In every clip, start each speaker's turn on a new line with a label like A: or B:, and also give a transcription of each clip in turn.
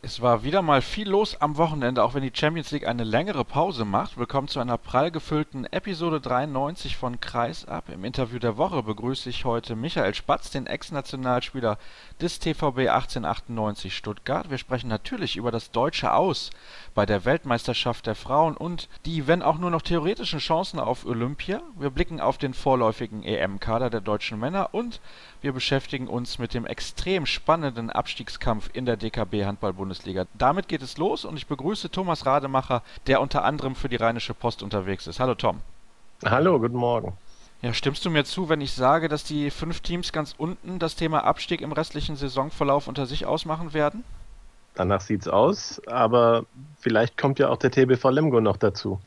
A: Es war wieder mal viel los am Wochenende, auch wenn die Champions League eine längere Pause macht. Willkommen zu einer prall gefüllten Episode 93 von Kreis ab. Im Interview der Woche begrüße ich heute Michael Spatz, den Ex-Nationalspieler des TVB 1898 Stuttgart. Wir sprechen natürlich über das deutsche Aus bei der Weltmeisterschaft der Frauen und die, wenn auch nur noch theoretischen Chancen auf Olympia. Wir blicken auf den vorläufigen EM-Kader der deutschen Männer und wir beschäftigen uns mit dem extrem spannenden Abstiegskampf in der DKB Handball-Bundesliga. Damit geht es los und ich begrüße Thomas Rademacher, der unter anderem für die Rheinische Post unterwegs ist. Hallo Tom.
B: Hallo, guten Morgen.
A: Ja, stimmst du mir zu, wenn ich sage, dass die fünf Teams ganz unten das Thema Abstieg im restlichen Saisonverlauf unter sich ausmachen werden?
B: Danach sieht's aus, aber vielleicht kommt ja auch der TBV Lemgo noch dazu.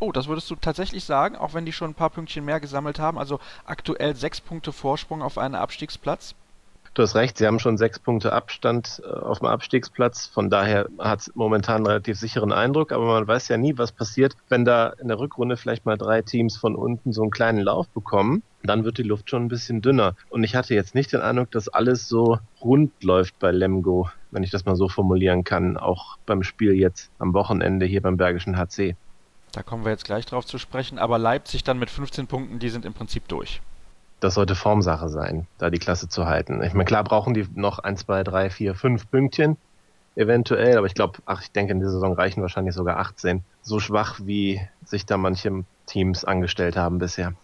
A: Oh, das würdest du tatsächlich sagen, auch wenn die schon ein paar Pünktchen mehr gesammelt haben, also aktuell sechs Punkte Vorsprung auf einen Abstiegsplatz?
B: Du hast recht, sie haben schon sechs Punkte Abstand äh, auf dem Abstiegsplatz. Von daher hat es momentan einen relativ sicheren Eindruck, aber man weiß ja nie, was passiert, wenn da in der Rückrunde vielleicht mal drei Teams von unten so einen kleinen Lauf bekommen. Dann wird die Luft schon ein bisschen dünner. Und ich hatte jetzt nicht den Eindruck, dass alles so rund läuft bei Lemgo, wenn ich das mal so formulieren kann, auch beim Spiel jetzt am Wochenende hier beim Bergischen HC.
A: Da kommen wir jetzt gleich drauf zu sprechen. Aber Leipzig dann mit 15 Punkten, die sind im Prinzip durch.
B: Das sollte Formsache sein, da die Klasse zu halten. Ich meine, klar brauchen die noch 1, 2, 3, 4, 5 Pünktchen eventuell, aber ich glaube, ach, ich denke, in dieser Saison reichen wahrscheinlich sogar 18. So schwach, wie sich da manche Teams angestellt haben bisher.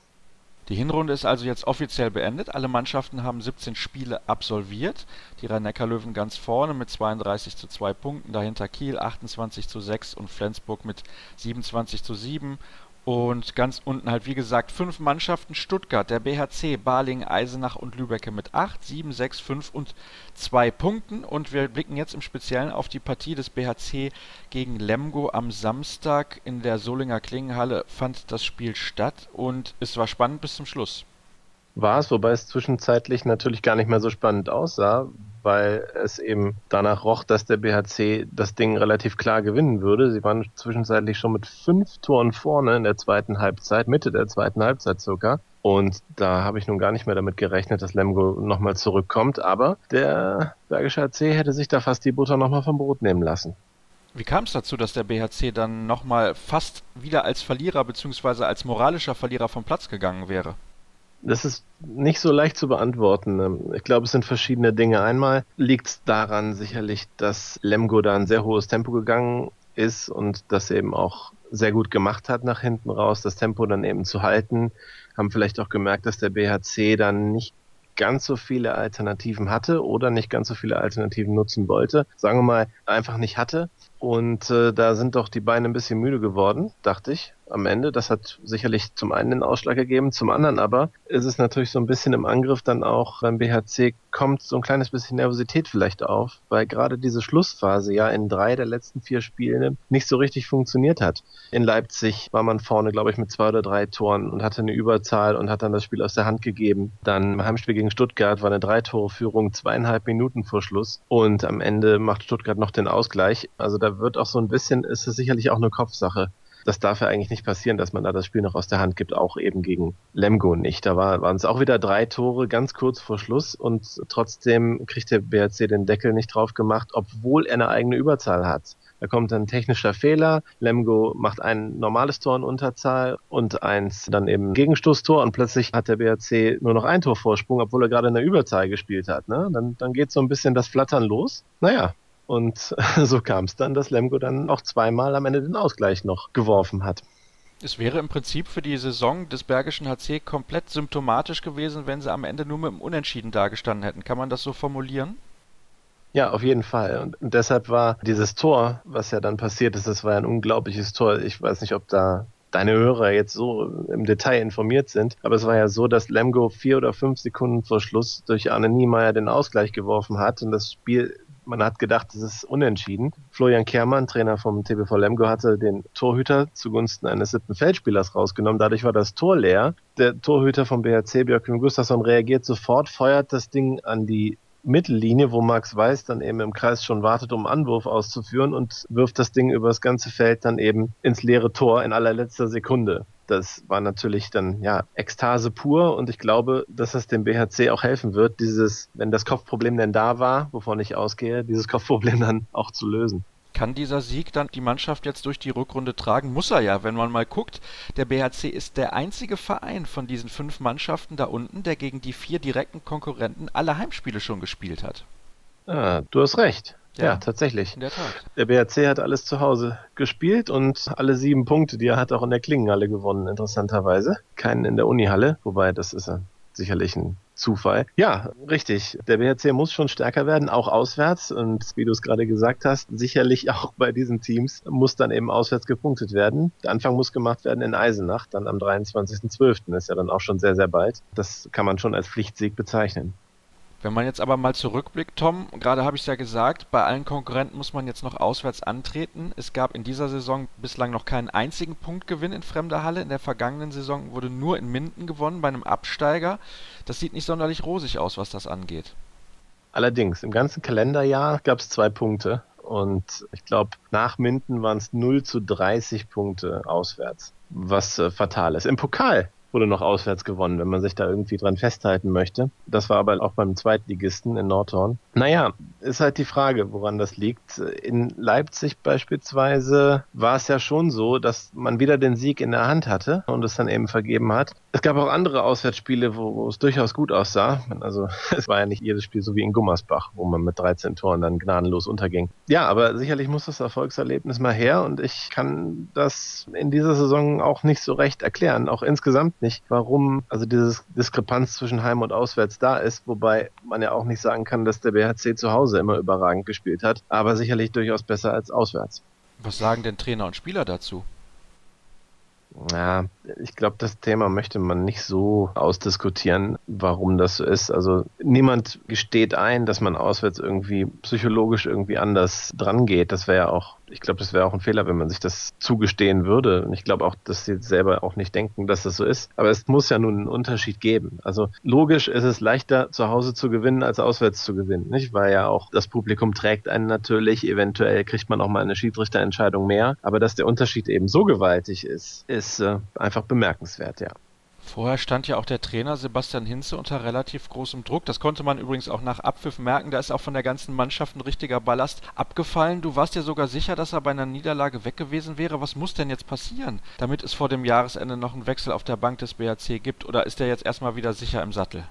A: Die Hinrunde ist also jetzt offiziell beendet. Alle Mannschaften haben 17 Spiele absolviert. Die Rhein-Neckar-Löwen ganz vorne mit 32 zu 2 Punkten, dahinter Kiel 28 zu 6 und Flensburg mit 27 zu 7. Und ganz unten halt, wie gesagt, fünf Mannschaften: Stuttgart, der BHC, Balingen, Eisenach und Lübecke mit 8, 7, 6, 5 und 2 Punkten. Und wir blicken jetzt im Speziellen auf die Partie des BHC gegen Lemgo am Samstag in der Solinger Klingenhalle fand das Spiel statt und es war spannend bis zum Schluss.
B: War es, wobei es zwischenzeitlich natürlich gar nicht mehr so spannend aussah, weil es eben danach roch, dass der BHC das Ding relativ klar gewinnen würde. Sie waren zwischenzeitlich schon mit fünf Toren vorne in der zweiten Halbzeit, Mitte der zweiten Halbzeit sogar. Und da habe ich nun gar nicht mehr damit gerechnet, dass Lemgo nochmal zurückkommt. Aber der Bergische HC hätte sich da fast die Butter nochmal vom Brot nehmen lassen.
A: Wie kam es dazu, dass der BHC dann nochmal fast wieder als Verlierer bzw. als moralischer Verlierer vom Platz gegangen wäre?
B: Das ist nicht so leicht zu beantworten. Ich glaube, es sind verschiedene Dinge. Einmal liegt es daran sicherlich, dass Lemgo da ein sehr hohes Tempo gegangen ist und das eben auch sehr gut gemacht hat nach hinten raus, das Tempo dann eben zu halten. Haben vielleicht auch gemerkt, dass der BHC dann nicht ganz so viele Alternativen hatte oder nicht ganz so viele Alternativen nutzen wollte. Sagen wir mal, einfach nicht hatte. Und äh, da sind doch die Beine ein bisschen müde geworden, dachte ich am Ende. Das hat sicherlich zum einen den Ausschlag gegeben, zum anderen aber ist es natürlich so ein bisschen im Angriff dann auch beim BHC kommt so ein kleines bisschen Nervosität vielleicht auf, weil gerade diese Schlussphase ja in drei der letzten vier Spiele nicht so richtig funktioniert hat. In Leipzig war man vorne, glaube ich, mit zwei oder drei Toren und hatte eine Überzahl und hat dann das Spiel aus der Hand gegeben. Dann im Heimspiel gegen Stuttgart war eine Drei-Tore-Führung zweieinhalb Minuten vor Schluss und am Ende macht Stuttgart noch den Ausgleich. Also da wird auch so ein bisschen, ist es sicherlich auch eine Kopfsache. Das darf ja eigentlich nicht passieren, dass man da das Spiel noch aus der Hand gibt, auch eben gegen Lemgo nicht. Da war, waren es auch wieder drei Tore ganz kurz vor Schluss und trotzdem kriegt der BRC den Deckel nicht drauf gemacht, obwohl er eine eigene Überzahl hat. Da kommt ein technischer Fehler. Lemgo macht ein normales Tor in Unterzahl und eins dann eben Gegenstoßtor und plötzlich hat der BRC nur noch ein Tor Vorsprung, obwohl er gerade in der Überzahl gespielt hat. Ne? Dann, dann geht so ein bisschen das Flattern los. Naja, und so kam es dann, dass Lemgo dann auch zweimal am Ende den Ausgleich noch geworfen hat.
A: Es wäre im Prinzip für die Saison des Bergischen HC komplett symptomatisch gewesen, wenn sie am Ende nur mit dem Unentschieden dagestanden hätten. Kann man das so formulieren?
B: Ja, auf jeden Fall. Und deshalb war dieses Tor, was ja dann passiert ist, das war ein unglaubliches Tor. Ich weiß nicht, ob da deine Hörer jetzt so im Detail informiert sind, aber es war ja so, dass Lemgo vier oder fünf Sekunden vor Schluss durch Arne Niemeyer den Ausgleich geworfen hat und das Spiel man hat gedacht, es ist unentschieden. Florian Kehrmann, Trainer vom TBV Lemgo, hatte den Torhüter zugunsten eines siebten Feldspielers rausgenommen. Dadurch war das Tor leer. Der Torhüter vom BHC, Björkvin Gustafsson, reagiert sofort, feuert das Ding an die Mittellinie, wo Max Weiß dann eben im Kreis schon wartet, um Anwurf auszuführen und wirft das Ding über das ganze Feld dann eben ins leere Tor in allerletzter Sekunde. Das war natürlich dann ja Ekstase pur und ich glaube, dass das dem BHC auch helfen wird, dieses, wenn das Kopfproblem denn da war, wovon ich ausgehe, dieses Kopfproblem dann auch zu lösen.
A: Kann dieser Sieg dann die Mannschaft jetzt durch die Rückrunde tragen? Muss er ja, wenn man mal guckt. Der BHC ist der einzige Verein von diesen fünf Mannschaften da unten, der gegen die vier direkten Konkurrenten alle Heimspiele schon gespielt hat.
B: Ah, du hast recht. Ja, ja, tatsächlich.
A: In der Tat.
B: Der BRC hat alles zu Hause gespielt und alle sieben Punkte, die er hat, auch in der Klingenhalle gewonnen, interessanterweise. Keinen in der Unihalle, wobei das ist ja sicherlich ein Zufall. Ja, richtig. Der BRC muss schon stärker werden, auch auswärts. Und wie du es gerade gesagt hast, sicherlich auch bei diesen Teams muss dann eben auswärts gepunktet werden. Der Anfang muss gemacht werden in Eisenach, dann am 23.12. ist ja dann auch schon sehr, sehr bald. Das kann man schon als Pflichtsieg bezeichnen.
A: Wenn man jetzt aber mal zurückblickt, Tom, gerade habe ich es ja gesagt, bei allen Konkurrenten muss man jetzt noch auswärts antreten. Es gab in dieser Saison bislang noch keinen einzigen Punktgewinn in fremder Halle. In der vergangenen Saison wurde nur in Minden gewonnen bei einem Absteiger. Das sieht nicht sonderlich rosig aus, was das angeht.
B: Allerdings, im ganzen Kalenderjahr gab es zwei Punkte. Und ich glaube, nach Minden waren es 0 zu 30 Punkte auswärts, was äh, fatal ist. Im Pokal wurde noch auswärts gewonnen, wenn man sich da irgendwie dran festhalten möchte. Das war aber auch beim Zweitligisten in Nordhorn. Naja, ist halt die Frage, woran das liegt. In Leipzig beispielsweise war es ja schon so, dass man wieder den Sieg in der Hand hatte und es dann eben vergeben hat. Es gab auch andere Auswärtsspiele, wo, wo es durchaus gut aussah. Also es war ja nicht jedes Spiel so wie in Gummersbach, wo man mit 13 Toren dann gnadenlos unterging. Ja, aber sicherlich muss das Erfolgserlebnis mal her und ich kann das in dieser Saison auch nicht so recht erklären, auch insgesamt nicht, warum also diese Diskrepanz zwischen Heim und Auswärts da ist, wobei man ja auch nicht sagen kann, dass der BHC zu Hause immer überragend gespielt hat, aber sicherlich durchaus besser als auswärts.
A: Was sagen denn Trainer und Spieler dazu?
B: Ja, ich glaube, das Thema möchte man nicht so ausdiskutieren, warum das so ist. Also niemand gesteht ein, dass man auswärts irgendwie psychologisch irgendwie anders dran geht. Das wäre ja auch, ich glaube, das wäre auch ein Fehler, wenn man sich das zugestehen würde. Und ich glaube auch, dass sie selber auch nicht denken, dass das so ist. Aber es muss ja nun einen Unterschied geben. Also logisch ist es leichter, zu Hause zu gewinnen, als auswärts zu gewinnen, nicht? Weil ja auch das Publikum trägt einen natürlich. Eventuell kriegt man auch mal eine Schiedsrichterentscheidung mehr. Aber dass der Unterschied eben so gewaltig ist, ist äh, einfach bemerkenswert, ja.
A: Vorher stand ja auch der Trainer Sebastian Hinze unter relativ großem Druck. Das konnte man übrigens auch nach Abpfiff merken. Da ist auch von der ganzen Mannschaft ein richtiger Ballast abgefallen. Du warst dir sogar sicher, dass er bei einer Niederlage weg gewesen wäre. Was muss denn jetzt passieren, damit es vor dem Jahresende noch einen Wechsel auf der Bank des BHC gibt? Oder ist er jetzt erstmal wieder sicher im Sattel?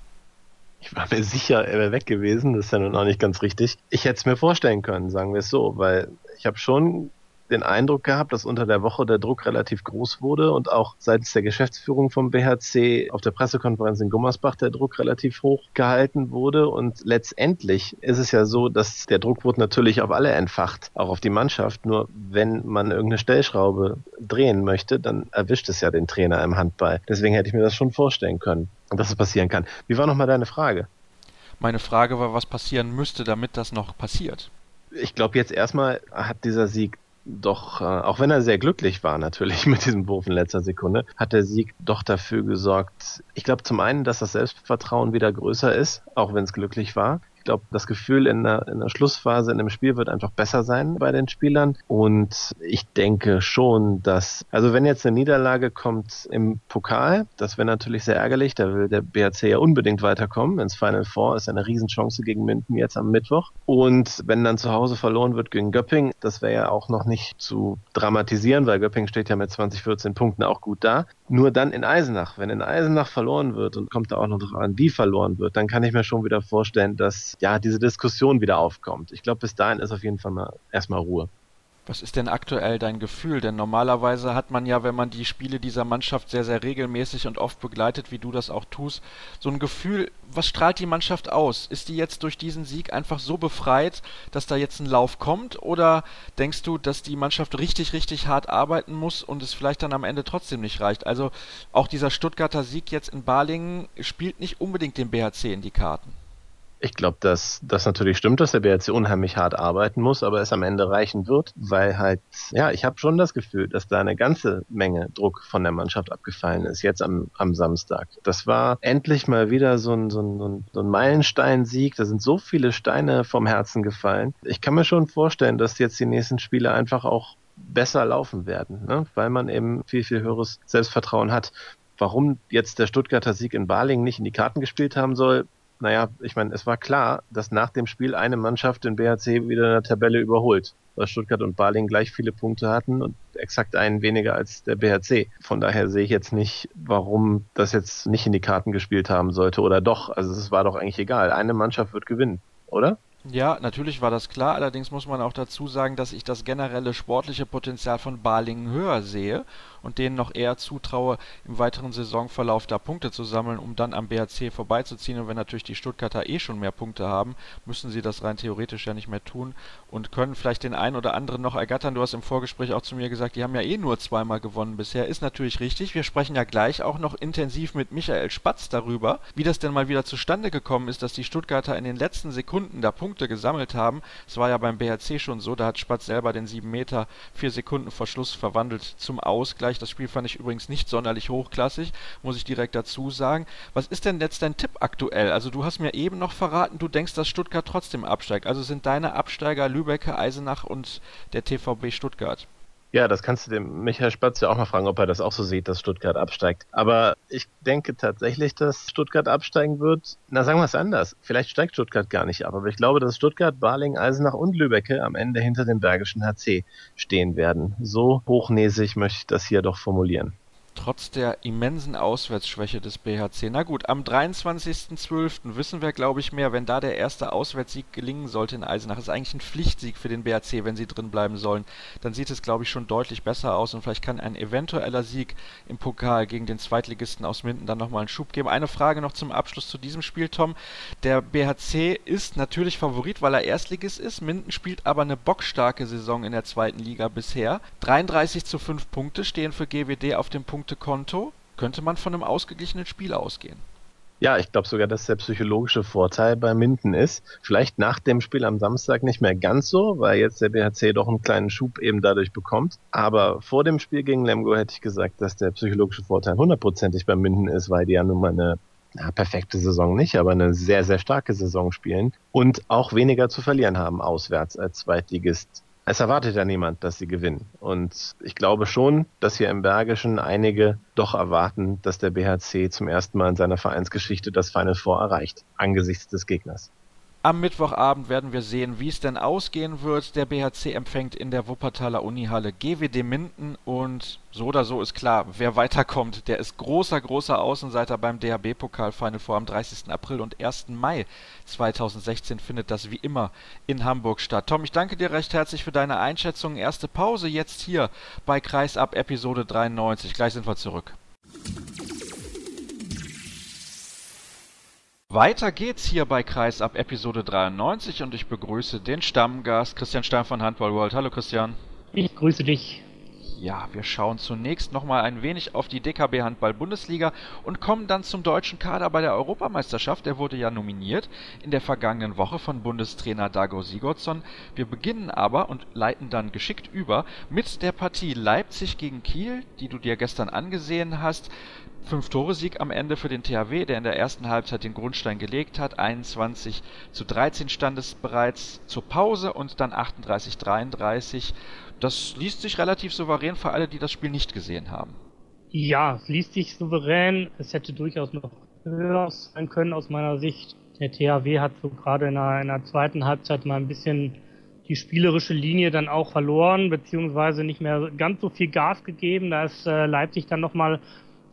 B: Ich war mir sicher, er wäre weg gewesen. Das ist ja nun auch nicht ganz richtig. Ich hätte es mir vorstellen können, sagen wir es so, weil ich habe schon den Eindruck gehabt, dass unter der Woche der Druck relativ groß wurde und auch seitens der Geschäftsführung vom BHC auf der Pressekonferenz in Gummersbach der Druck relativ hoch gehalten wurde. Und letztendlich ist es ja so, dass der Druck wurde natürlich auf alle entfacht, auch auf die Mannschaft. Nur wenn man irgendeine Stellschraube drehen möchte, dann erwischt es ja den Trainer im Handball. Deswegen hätte ich mir das schon vorstellen können, dass es passieren kann. Wie war nochmal deine Frage?
A: Meine Frage war, was passieren müsste, damit das noch passiert.
B: Ich glaube, jetzt erstmal hat dieser Sieg doch, äh, auch wenn er sehr glücklich war natürlich mit diesem Wurf in letzter Sekunde, hat der Sieg doch dafür gesorgt. Ich glaube zum einen, dass das Selbstvertrauen wieder größer ist, auch wenn es glücklich war. Ich glaube, das Gefühl in der, in der Schlussphase in dem Spiel wird einfach besser sein bei den Spielern. Und ich denke schon, dass, also wenn jetzt eine Niederlage kommt im Pokal, das wäre natürlich sehr ärgerlich. Da will der BRC ja unbedingt weiterkommen ins Final Four. Ist eine Riesenchance gegen Minden jetzt am Mittwoch. Und wenn dann zu Hause verloren wird gegen Göpping, das wäre ja auch noch nicht zu dramatisieren, weil Göpping steht ja mit 20, 14 Punkten auch gut da. Nur dann in Eisenach, wenn in Eisenach verloren wird und kommt da auch noch drauf an, wie verloren wird, dann kann ich mir schon wieder vorstellen, dass ja, diese Diskussion wieder aufkommt. Ich glaube, bis dahin ist auf jeden Fall mal erstmal Ruhe.
A: Was ist denn aktuell dein Gefühl? Denn normalerweise hat man ja, wenn man die Spiele dieser Mannschaft sehr, sehr regelmäßig und oft begleitet, wie du das auch tust, so ein Gefühl, was strahlt die Mannschaft aus? Ist die jetzt durch diesen Sieg einfach so befreit, dass da jetzt ein Lauf kommt? Oder denkst du, dass die Mannschaft richtig, richtig hart arbeiten muss und es vielleicht dann am Ende trotzdem nicht reicht? Also auch dieser Stuttgarter Sieg jetzt in Balingen spielt nicht unbedingt dem BHC in die Karten.
B: Ich glaube, dass das natürlich stimmt, dass der BRC unheimlich hart arbeiten muss, aber es am Ende reichen wird, weil halt, ja, ich habe schon das Gefühl, dass da eine ganze Menge Druck von der Mannschaft abgefallen ist, jetzt am, am Samstag. Das war endlich mal wieder so ein, so ein, so ein Meilenstein-Sieg. Da sind so viele Steine vom Herzen gefallen. Ich kann mir schon vorstellen, dass jetzt die nächsten Spiele einfach auch besser laufen werden, ne? weil man eben viel, viel höheres Selbstvertrauen hat. Warum jetzt der Stuttgarter Sieg in Balingen nicht in die Karten gespielt haben soll, naja, ich meine, es war klar, dass nach dem Spiel eine Mannschaft den BHC wieder in der Tabelle überholt, weil Stuttgart und Baling gleich viele Punkte hatten und exakt einen weniger als der BHC. Von daher sehe ich jetzt nicht, warum das jetzt nicht in die Karten gespielt haben sollte oder doch. Also es war doch eigentlich egal. Eine Mannschaft wird gewinnen, oder?
A: Ja, natürlich war das klar. Allerdings muss man auch dazu sagen, dass ich das generelle sportliche Potenzial von Balingen höher sehe und denen noch eher zutraue, im weiteren Saisonverlauf da Punkte zu sammeln, um dann am BHC vorbeizuziehen. Und wenn natürlich die Stuttgarter eh schon mehr Punkte haben, müssen sie das rein theoretisch ja nicht mehr tun und können vielleicht den einen oder anderen noch ergattern. Du hast im Vorgespräch auch zu mir gesagt, die haben ja eh nur zweimal gewonnen bisher. Ist natürlich richtig. Wir sprechen ja gleich auch noch intensiv mit Michael Spatz darüber, wie das denn mal wieder zustande gekommen ist, dass die Stuttgarter in den letzten Sekunden da Punkte gesammelt haben. Es war ja beim BHC schon so, da hat Spatz selber den 7 Meter 4 Sekunden Verschluss verwandelt zum Ausgleich. Österreich. Das Spiel fand ich übrigens nicht sonderlich hochklassig, muss ich direkt dazu sagen. Was ist denn jetzt dein Tipp aktuell? Also du hast mir eben noch verraten, du denkst, dass Stuttgart trotzdem absteigt. Also sind deine Absteiger Lübeck, Eisenach und der TVB Stuttgart?
B: Ja, das kannst du dem Michael Spatz ja auch mal fragen, ob er das auch so sieht, dass Stuttgart absteigt. Aber ich denke tatsächlich, dass Stuttgart absteigen wird. Na, sagen wir es anders. Vielleicht steigt Stuttgart gar nicht ab, aber ich glaube, dass Stuttgart, Baling, Eisenach und Lübecke am Ende hinter dem Bergischen HC stehen werden. So hochnäsig möchte ich das hier doch formulieren
A: trotz der immensen Auswärtsschwäche des BHC. Na gut, am 23.12. wissen wir, glaube ich, mehr, wenn da der erste Auswärtssieg gelingen sollte in Eisenach. Ist eigentlich ein Pflichtsieg für den BHC, wenn sie drin bleiben sollen. Dann sieht es, glaube ich, schon deutlich besser aus und vielleicht kann ein eventueller Sieg im Pokal gegen den Zweitligisten aus Minden dann nochmal einen Schub geben. Eine Frage noch zum Abschluss zu diesem Spiel, Tom. Der BHC ist natürlich Favorit, weil er Erstligist ist. Minden spielt aber eine bockstarke Saison in der zweiten Liga bisher. 33 zu 5 Punkte stehen für GWD auf dem Punkt Punktekonto könnte man von einem ausgeglichenen Spiel ausgehen.
B: Ja, ich glaube sogar, dass der psychologische Vorteil bei Minden ist. Vielleicht nach dem Spiel am Samstag nicht mehr ganz so, weil jetzt der BHC doch einen kleinen Schub eben dadurch bekommt. Aber vor dem Spiel gegen Lemgo hätte ich gesagt, dass der psychologische Vorteil hundertprozentig bei Minden ist, weil die ja nun mal eine na, perfekte Saison nicht, aber eine sehr, sehr starke Saison spielen und auch weniger zu verlieren haben auswärts als Zweitligist es erwartet ja niemand, dass sie gewinnen. Und ich glaube schon, dass hier im Bergischen einige doch erwarten, dass der BHC zum ersten Mal in seiner Vereinsgeschichte das Final Four erreicht, angesichts des Gegners.
A: Am Mittwochabend werden wir sehen, wie es denn ausgehen wird. Der BHC empfängt in der Wuppertaler Unihalle GWD Minden und so oder so ist klar, wer weiterkommt, der ist großer, großer Außenseiter beim DHB-Pokal Final Four am 30. April und 1. Mai 2016 findet das wie immer in Hamburg statt. Tom, ich danke dir recht herzlich für deine Einschätzung. Erste Pause jetzt hier bei Kreisab Episode 93. Gleich sind wir zurück. Weiter geht's hier bei Kreis ab Episode 93 und ich begrüße den Stammgast Christian Stein von Handball World. Hallo Christian.
C: Ich grüße dich.
A: Ja, wir schauen zunächst nochmal ein wenig auf die DKB Handball Bundesliga und kommen dann zum deutschen Kader bei der Europameisterschaft. Der wurde ja nominiert in der vergangenen Woche von Bundestrainer Dago Sigurdsson. Wir beginnen aber und leiten dann geschickt über mit der Partie Leipzig gegen Kiel, die du dir gestern angesehen hast. Fünf-Tore-Sieg am Ende für den THW, der in der ersten Halbzeit den Grundstein gelegt hat. 21 zu 13 stand es bereits zur Pause und dann 38 33. Das liest sich relativ souverän für alle, die das Spiel nicht gesehen haben.
C: Ja, es liest sich souverän. Es hätte durchaus noch höher sein können aus meiner Sicht. Der THW hat so gerade in der, in der zweiten Halbzeit mal ein bisschen die spielerische Linie dann auch verloren, beziehungsweise nicht mehr ganz so viel Gas gegeben. Da ist äh, Leipzig dann nochmal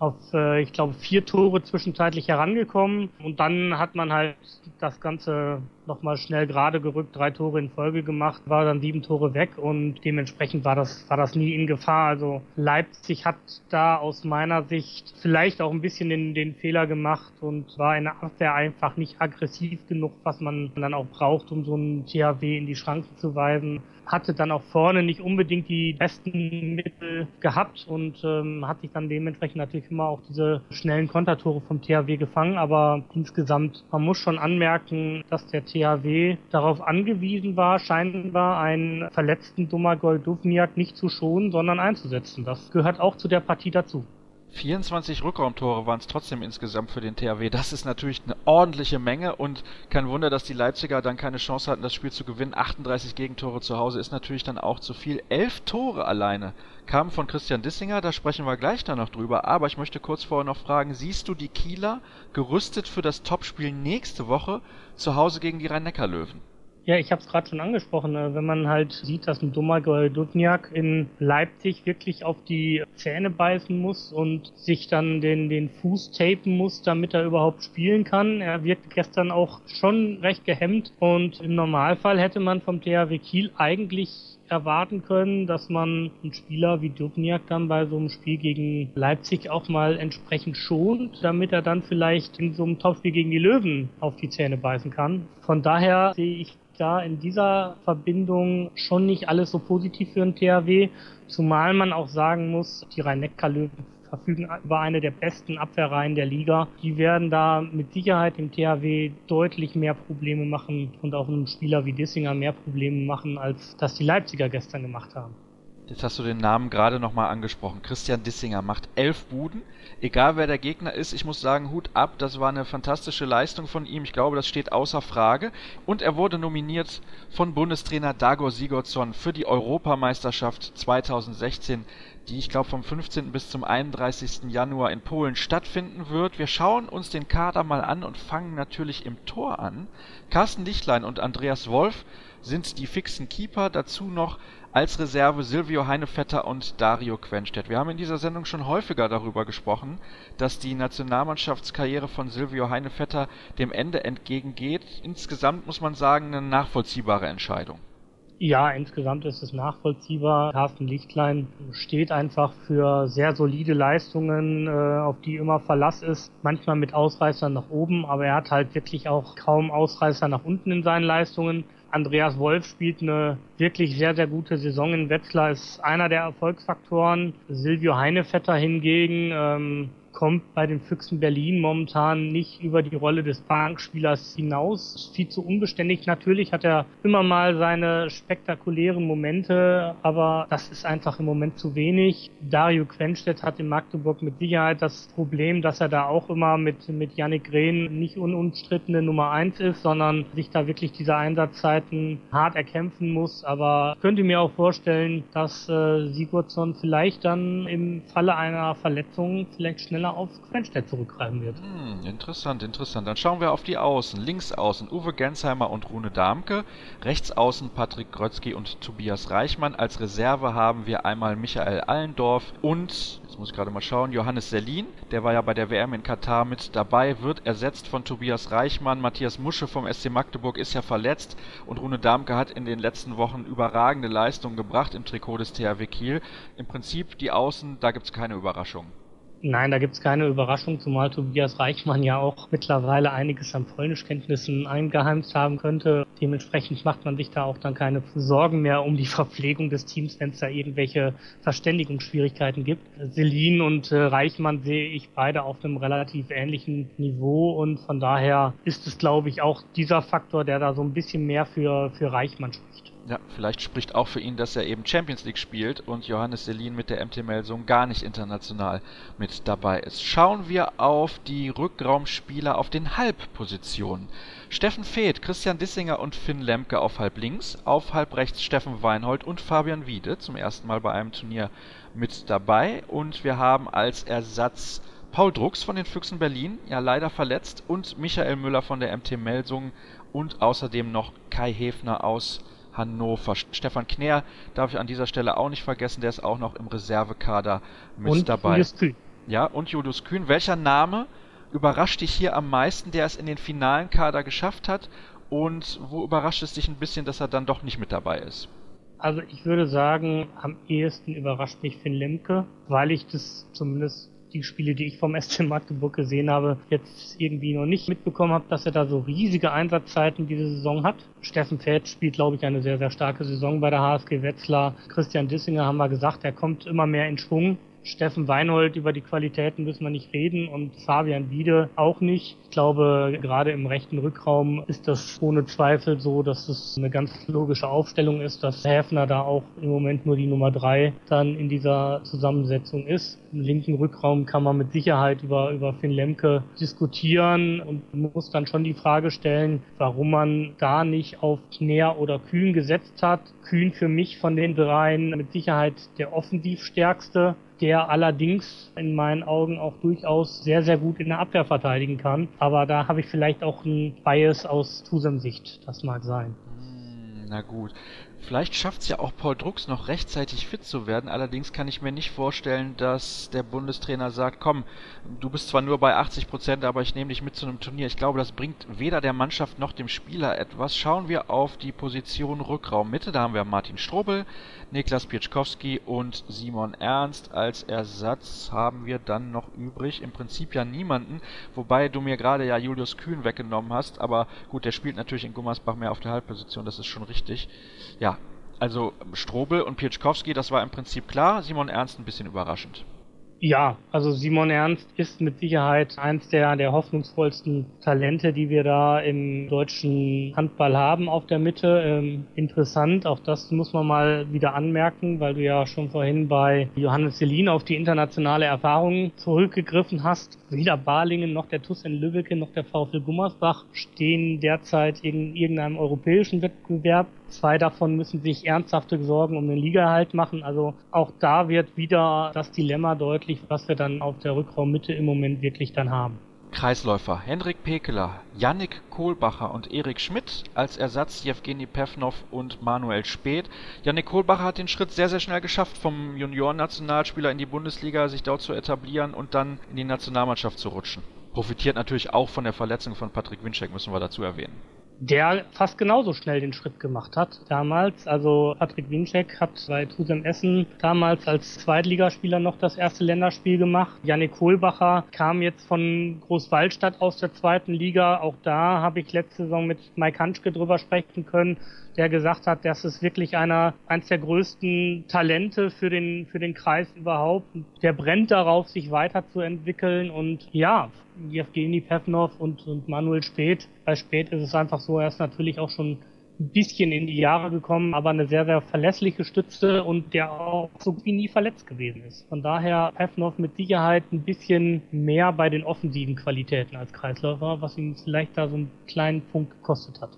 C: auf, äh, ich glaube, vier Tore zwischenzeitlich herangekommen. Und dann hat man halt das Ganze nochmal schnell gerade gerückt, drei Tore in Folge gemacht, war dann sieben Tore weg und dementsprechend war das, war das nie in Gefahr. Also Leipzig hat da aus meiner Sicht vielleicht auch ein bisschen den, den Fehler gemacht und war in der Abwehr einfach nicht aggressiv genug, was man dann auch braucht, um so einen THW in die Schranken zu weisen hatte dann auch vorne nicht unbedingt die besten Mittel gehabt und ähm, hat sich dann dementsprechend natürlich immer auch diese schnellen Kontertore vom THW gefangen. Aber insgesamt, man muss schon anmerken, dass der THW darauf angewiesen war, scheinbar einen verletzten Domagoj Duvniak nicht zu schonen, sondern einzusetzen. Das gehört auch zu der Partie dazu.
A: 24 Rückraumtore waren es trotzdem insgesamt für den THW. Das ist natürlich eine ordentliche Menge und kein Wunder, dass die Leipziger dann keine Chance hatten, das Spiel zu gewinnen. 38 Gegentore zu Hause ist natürlich dann auch zu viel. Elf Tore alleine kamen von Christian Dissinger, da sprechen wir gleich dann noch drüber. Aber ich möchte kurz vorher noch fragen, siehst du die Kieler gerüstet für das Topspiel nächste Woche zu Hause gegen die Rhein-Neckar-Löwen?
C: Ja, ich habe es gerade schon angesprochen. Äh, wenn man halt sieht, dass ein dummer Dudniak in Leipzig wirklich auf die Zähne beißen muss und sich dann den, den Fuß tapen muss, damit er überhaupt spielen kann. Er wirkt gestern auch schon recht gehemmt und im Normalfall hätte man vom THW Kiel eigentlich erwarten können, dass man einen Spieler wie Dubniak dann bei so einem Spiel gegen Leipzig auch mal entsprechend schont, damit er dann vielleicht in so einem Topspiel gegen die Löwen auf die Zähne beißen kann. Von daher sehe ich da in dieser Verbindung schon nicht alles so positiv für den THW, zumal man auch sagen muss, die Rhein-Neckar-Löwen verfügen über eine der besten Abwehrreihen der Liga. Die werden da mit Sicherheit dem THW deutlich mehr Probleme machen und auch einem Spieler wie Dissinger mehr Probleme machen, als das die Leipziger gestern gemacht haben.
A: Jetzt hast du den Namen gerade nochmal angesprochen. Christian Dissinger macht elf Buden. Egal wer der Gegner ist, ich muss sagen, Hut ab, das war eine fantastische Leistung von ihm. Ich glaube, das steht außer Frage. Und er wurde nominiert von Bundestrainer Dagor Sigurdsson für die Europameisterschaft 2016, die ich glaube vom 15. bis zum 31. Januar in Polen stattfinden wird. Wir schauen uns den Kader mal an und fangen natürlich im Tor an. Carsten Lichtlein und Andreas Wolf sind die fixen Keeper, dazu noch als Reserve Silvio Heinevetter und Dario Quenstedt. Wir haben in dieser Sendung schon häufiger darüber gesprochen, dass die Nationalmannschaftskarriere von Silvio Heinevetter dem Ende entgegengeht. Insgesamt muss man sagen, eine nachvollziehbare Entscheidung.
C: Ja, insgesamt ist es nachvollziehbar. Carsten Lichtlein steht einfach für sehr solide Leistungen, äh, auf die immer Verlass ist. Manchmal mit Ausreißern nach oben, aber er hat halt wirklich auch kaum Ausreißer nach unten in seinen Leistungen. Andreas Wolf spielt eine wirklich sehr, sehr gute Saison in Wetzlar, ist einer der Erfolgsfaktoren. Silvio Heinevetter hingegen ähm, kommt bei den Füchsen Berlin momentan nicht über die Rolle des Bankspielers hinaus. Viel zu unbeständig. Natürlich hat er immer mal seine spektakulären Momente, aber das ist einfach im Moment zu wenig. Dario Quenstedt hat in Magdeburg mit Sicherheit das Problem, dass er da auch immer mit, mit Yannick Rehn nicht unumstrittene Nummer eins ist, sondern sich da wirklich diese Einsatzzeiten hart erkämpfen muss. Aber ich könnte mir auch vorstellen, dass äh, Sigurdsson vielleicht dann im Falle einer Verletzung vielleicht schneller schneller auf Quenstedt zurückgreifen wird.
A: Hm, interessant, interessant. Dann schauen wir auf die Außen. Links außen Uwe Gensheimer und Rune Darmke. Rechts außen Patrick Grötzky und Tobias Reichmann. Als Reserve haben wir einmal Michael Allendorf und, jetzt muss ich gerade mal schauen, Johannes Selin. Der war ja bei der WM in Katar mit dabei, wird ersetzt von Tobias Reichmann. Matthias Musche vom SC Magdeburg ist ja verletzt und Rune Darmke hat in den letzten Wochen überragende Leistungen gebracht im Trikot des THW Kiel. Im Prinzip die Außen, da gibt es keine Überraschung.
C: Nein, da gibt's keine Überraschung, zumal Tobias Reichmann ja auch mittlerweile einiges an Polnischkenntnissen eingeheimst haben könnte. Dementsprechend macht man sich da auch dann keine Sorgen mehr um die Verpflegung des Teams, wenn es da irgendwelche Verständigungsschwierigkeiten gibt. Selin und äh, Reichmann sehe ich beide auf einem relativ ähnlichen Niveau und von daher ist es, glaube ich, auch dieser Faktor, der da so ein bisschen mehr für, für Reichmann spricht.
A: Ja, vielleicht spricht auch für ihn, dass er eben Champions League spielt und Johannes Selin mit der MT Melsung gar nicht international mit dabei ist. Schauen wir auf die Rückraumspieler auf den Halbpositionen. Steffen Feeth, Christian Dissinger und Finn Lemke auf halb links, auf halb rechts Steffen Weinhold und Fabian Wiede zum ersten Mal bei einem Turnier mit dabei und wir haben als Ersatz Paul Drucks von den Füchsen Berlin, ja leider verletzt, und Michael Müller von der MT Melsung und außerdem noch Kai Hefner aus Hannover. Stefan Knär darf ich an dieser Stelle auch nicht vergessen, der ist auch noch im Reservekader mit und dabei. Julius Kühn. Ja, und Julius Kühn. Welcher Name überrascht dich hier am meisten, der es in den finalen Kader geschafft hat? Und wo überrascht es dich ein bisschen, dass er dann doch nicht mit dabei ist?
C: Also ich würde sagen, am ehesten überrascht mich Finn Lemke, weil ich das zumindest die Spiele, die ich vom SC Magdeburg gesehen habe, jetzt irgendwie noch nicht mitbekommen habe, dass er da so riesige Einsatzzeiten diese Saison hat. Steffen Feld spielt, glaube ich, eine sehr, sehr starke Saison bei der HSG Wetzlar. Christian Dissinger haben wir gesagt, er kommt immer mehr in Schwung. Steffen Weinhold über die Qualitäten müssen wir nicht reden und Fabian Wiede auch nicht. Ich glaube, gerade im rechten Rückraum ist das ohne Zweifel so, dass es eine ganz logische Aufstellung ist, dass Häfner da auch im Moment nur die Nummer drei dann in dieser Zusammensetzung ist. Im linken Rückraum kann man mit Sicherheit über, über Finn Lemke diskutieren und muss dann schon die Frage stellen, warum man da nicht auf Knär oder Kühn gesetzt hat. Kühn für mich von den dreien mit Sicherheit der offensivstärkste der allerdings in meinen Augen auch durchaus sehr, sehr gut in der Abwehr verteidigen kann. Aber da habe ich vielleicht auch einen Bias aus Tusem-Sicht. Das mag sein.
A: Na gut. Vielleicht schafft es ja auch Paul Drucks noch rechtzeitig fit zu werden. Allerdings kann ich mir nicht vorstellen, dass der Bundestrainer sagt, komm, du bist zwar nur bei 80 Prozent, aber ich nehme dich mit zu einem Turnier. Ich glaube, das bringt weder der Mannschaft noch dem Spieler etwas. Schauen wir auf die Position Rückraum Mitte. Da haben wir Martin Strobel, Niklas Pieczkowski und Simon Ernst. Als Ersatz haben wir dann noch übrig im Prinzip ja niemanden, wobei du mir gerade ja Julius Kühn weggenommen hast. Aber gut, der spielt natürlich in Gummersbach mehr auf der Halbposition, das ist schon richtig. Ja, also Strobel und Pieczkowski, das war im Prinzip klar. Simon Ernst ein bisschen überraschend.
C: Ja, also Simon Ernst ist mit Sicherheit eins der, der hoffnungsvollsten Talente, die wir da im deutschen Handball haben auf der Mitte. Ähm, interessant, auch das muss man mal wieder anmerken, weil du ja schon vorhin bei Johannes Selin auf die internationale Erfahrung zurückgegriffen hast. Weder Balingen noch der TUS in Lübbecke noch der VfL Gummersbach stehen derzeit in irgendeinem europäischen Wettbewerb. Zwei davon müssen sich ernsthafte Sorgen um den Ligaerhalt machen. Also auch da wird wieder das Dilemma deutlich, was wir dann auf der Rückraummitte im Moment wirklich dann haben.
A: Kreisläufer Henrik Pekeler, Yannick Kohlbacher und Erik Schmidt als Ersatz Jewgeni Pevnov und Manuel Speth. Yannick Kohlbacher hat den Schritt sehr, sehr schnell geschafft, vom Juniorennationalspieler in die Bundesliga sich dort zu etablieren und dann in die Nationalmannschaft zu rutschen. Profitiert natürlich auch von der Verletzung von Patrick Winczek, müssen wir dazu erwähnen
C: der fast genauso schnell den Schritt gemacht hat damals. Also Patrick Winczek hat bei Tusem Essen damals als Zweitligaspieler noch das erste Länderspiel gemacht. Janik Kohlbacher kam jetzt von Großwaldstadt aus der zweiten Liga. Auch da habe ich letzte Saison mit Mike Hanschke drüber sprechen können der gesagt hat, das ist wirklich einer, eins der größten Talente für den, für den Kreis überhaupt. Der brennt darauf, sich weiterzuentwickeln und ja, Jewgeni Pevnov und, und Manuel Spät. Bei Spät ist es einfach so, er ist natürlich auch schon ein bisschen in die Jahre gekommen, aber eine sehr, sehr verlässliche Stütze und der auch so wie nie verletzt gewesen ist. Von daher Pevnov mit Sicherheit ein bisschen mehr bei den offensiven Qualitäten als Kreisläufer, was ihm vielleicht da so einen kleinen Punkt gekostet hat.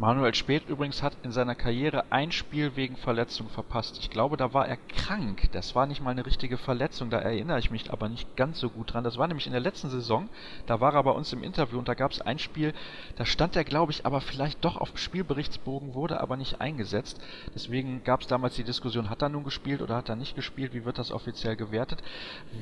A: Manuel Speth übrigens hat in seiner Karriere ein Spiel wegen Verletzung verpasst. Ich glaube, da war er krank. Das war nicht mal eine richtige Verletzung, da erinnere ich mich aber nicht ganz so gut dran. Das war nämlich in der letzten Saison, da war er bei uns im Interview und da gab es ein Spiel, da stand er, glaube ich, aber vielleicht doch auf dem Spielberichtsbogen, wurde aber nicht eingesetzt. Deswegen gab es damals die Diskussion, hat er nun gespielt oder hat er nicht gespielt, wie wird das offiziell gewertet.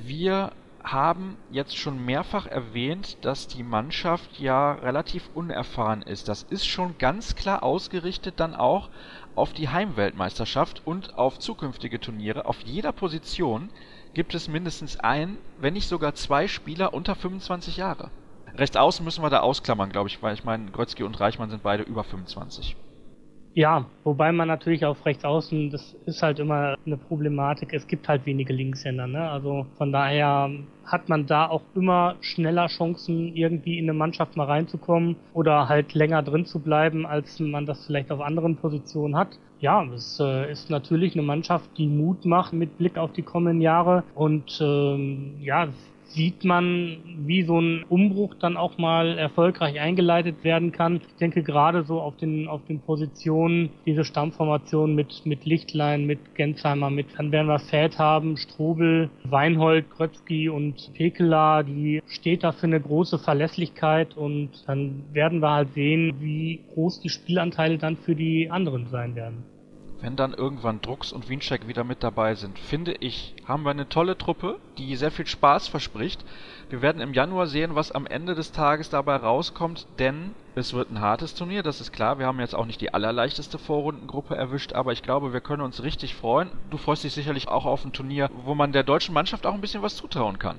A: Wir haben jetzt schon mehrfach erwähnt, dass die Mannschaft ja relativ unerfahren ist. Das ist schon ganz klar ausgerichtet dann auch auf die Heimweltmeisterschaft und auf zukünftige Turniere. Auf jeder Position gibt es mindestens ein, wenn nicht sogar zwei Spieler unter 25 Jahre. Rechts außen müssen wir da ausklammern, glaube ich, weil ich meine, Grötzky und Reichmann sind beide über 25.
C: Ja, wobei man natürlich auf rechts außen, das ist halt immer eine Problematik. Es gibt halt wenige Linkshänder, ne? Also von daher hat man da auch immer schneller Chancen, irgendwie in eine Mannschaft mal reinzukommen oder halt länger drin zu bleiben, als man das vielleicht auf anderen Positionen hat. Ja, es äh, ist natürlich eine Mannschaft, die Mut macht mit Blick auf die kommenden Jahre und ähm, ja, sieht man, wie so ein Umbruch dann auch mal erfolgreich eingeleitet werden kann. Ich denke gerade so auf den, auf den Positionen, diese Stammformation mit, mit Lichtlein, mit Gensheimer, mit, dann werden wir Fett haben, Strobel, Weinhold, Krötzky und Pekela, die steht da für eine große Verlässlichkeit und dann werden wir halt sehen, wie groß die Spielanteile dann für die anderen sein werden
A: wenn dann irgendwann Drucks und Wiencheck wieder mit dabei sind, finde ich, haben wir eine tolle Truppe, die sehr viel Spaß verspricht. Wir werden im Januar sehen, was am Ende des Tages dabei rauskommt, denn es wird ein hartes Turnier, das ist klar. Wir haben jetzt auch nicht die allerleichteste Vorrundengruppe erwischt, aber ich glaube, wir können uns richtig freuen. Du freust dich sicherlich auch auf ein Turnier, wo man der deutschen Mannschaft auch ein bisschen was zutrauen kann.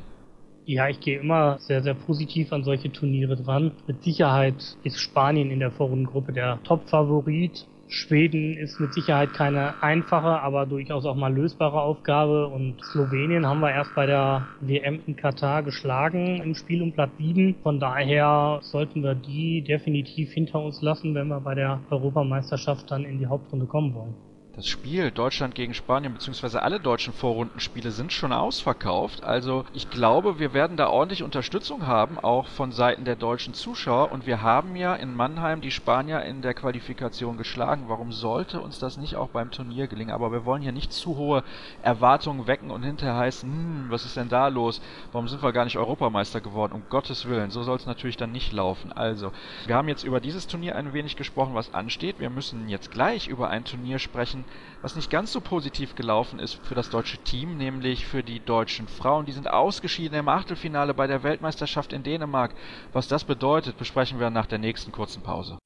C: Ja, ich gehe immer sehr, sehr positiv an solche Turniere dran. Mit Sicherheit ist Spanien in der Vorrundengruppe der Top-Favorit Schweden ist mit Sicherheit keine einfache, aber durchaus auch mal lösbare Aufgabe. Und Slowenien haben wir erst bei der WM in Katar geschlagen im Spiel um Platz 7. Von daher sollten wir die definitiv hinter uns lassen, wenn wir bei der Europameisterschaft dann in die Hauptrunde kommen wollen.
A: Das Spiel Deutschland gegen Spanien beziehungsweise alle deutschen Vorrundenspiele sind schon ausverkauft. Also ich glaube, wir werden da ordentlich Unterstützung haben, auch von Seiten der deutschen Zuschauer. Und wir haben ja in Mannheim die Spanier in der Qualifikation geschlagen. Warum sollte uns das nicht auch beim Turnier gelingen? Aber wir wollen hier nicht zu hohe Erwartungen wecken und hinterher heißen, hm, was ist denn da los? Warum sind wir gar nicht Europameister geworden? Um Gottes Willen, so soll es natürlich dann nicht laufen. Also, wir haben jetzt über dieses Turnier ein wenig gesprochen, was ansteht. Wir müssen jetzt gleich über ein Turnier sprechen, was nicht ganz so positiv gelaufen ist für das deutsche Team, nämlich für die deutschen Frauen. Die sind ausgeschieden im Achtelfinale bei der Weltmeisterschaft in Dänemark. Was das bedeutet, besprechen wir nach der nächsten kurzen Pause.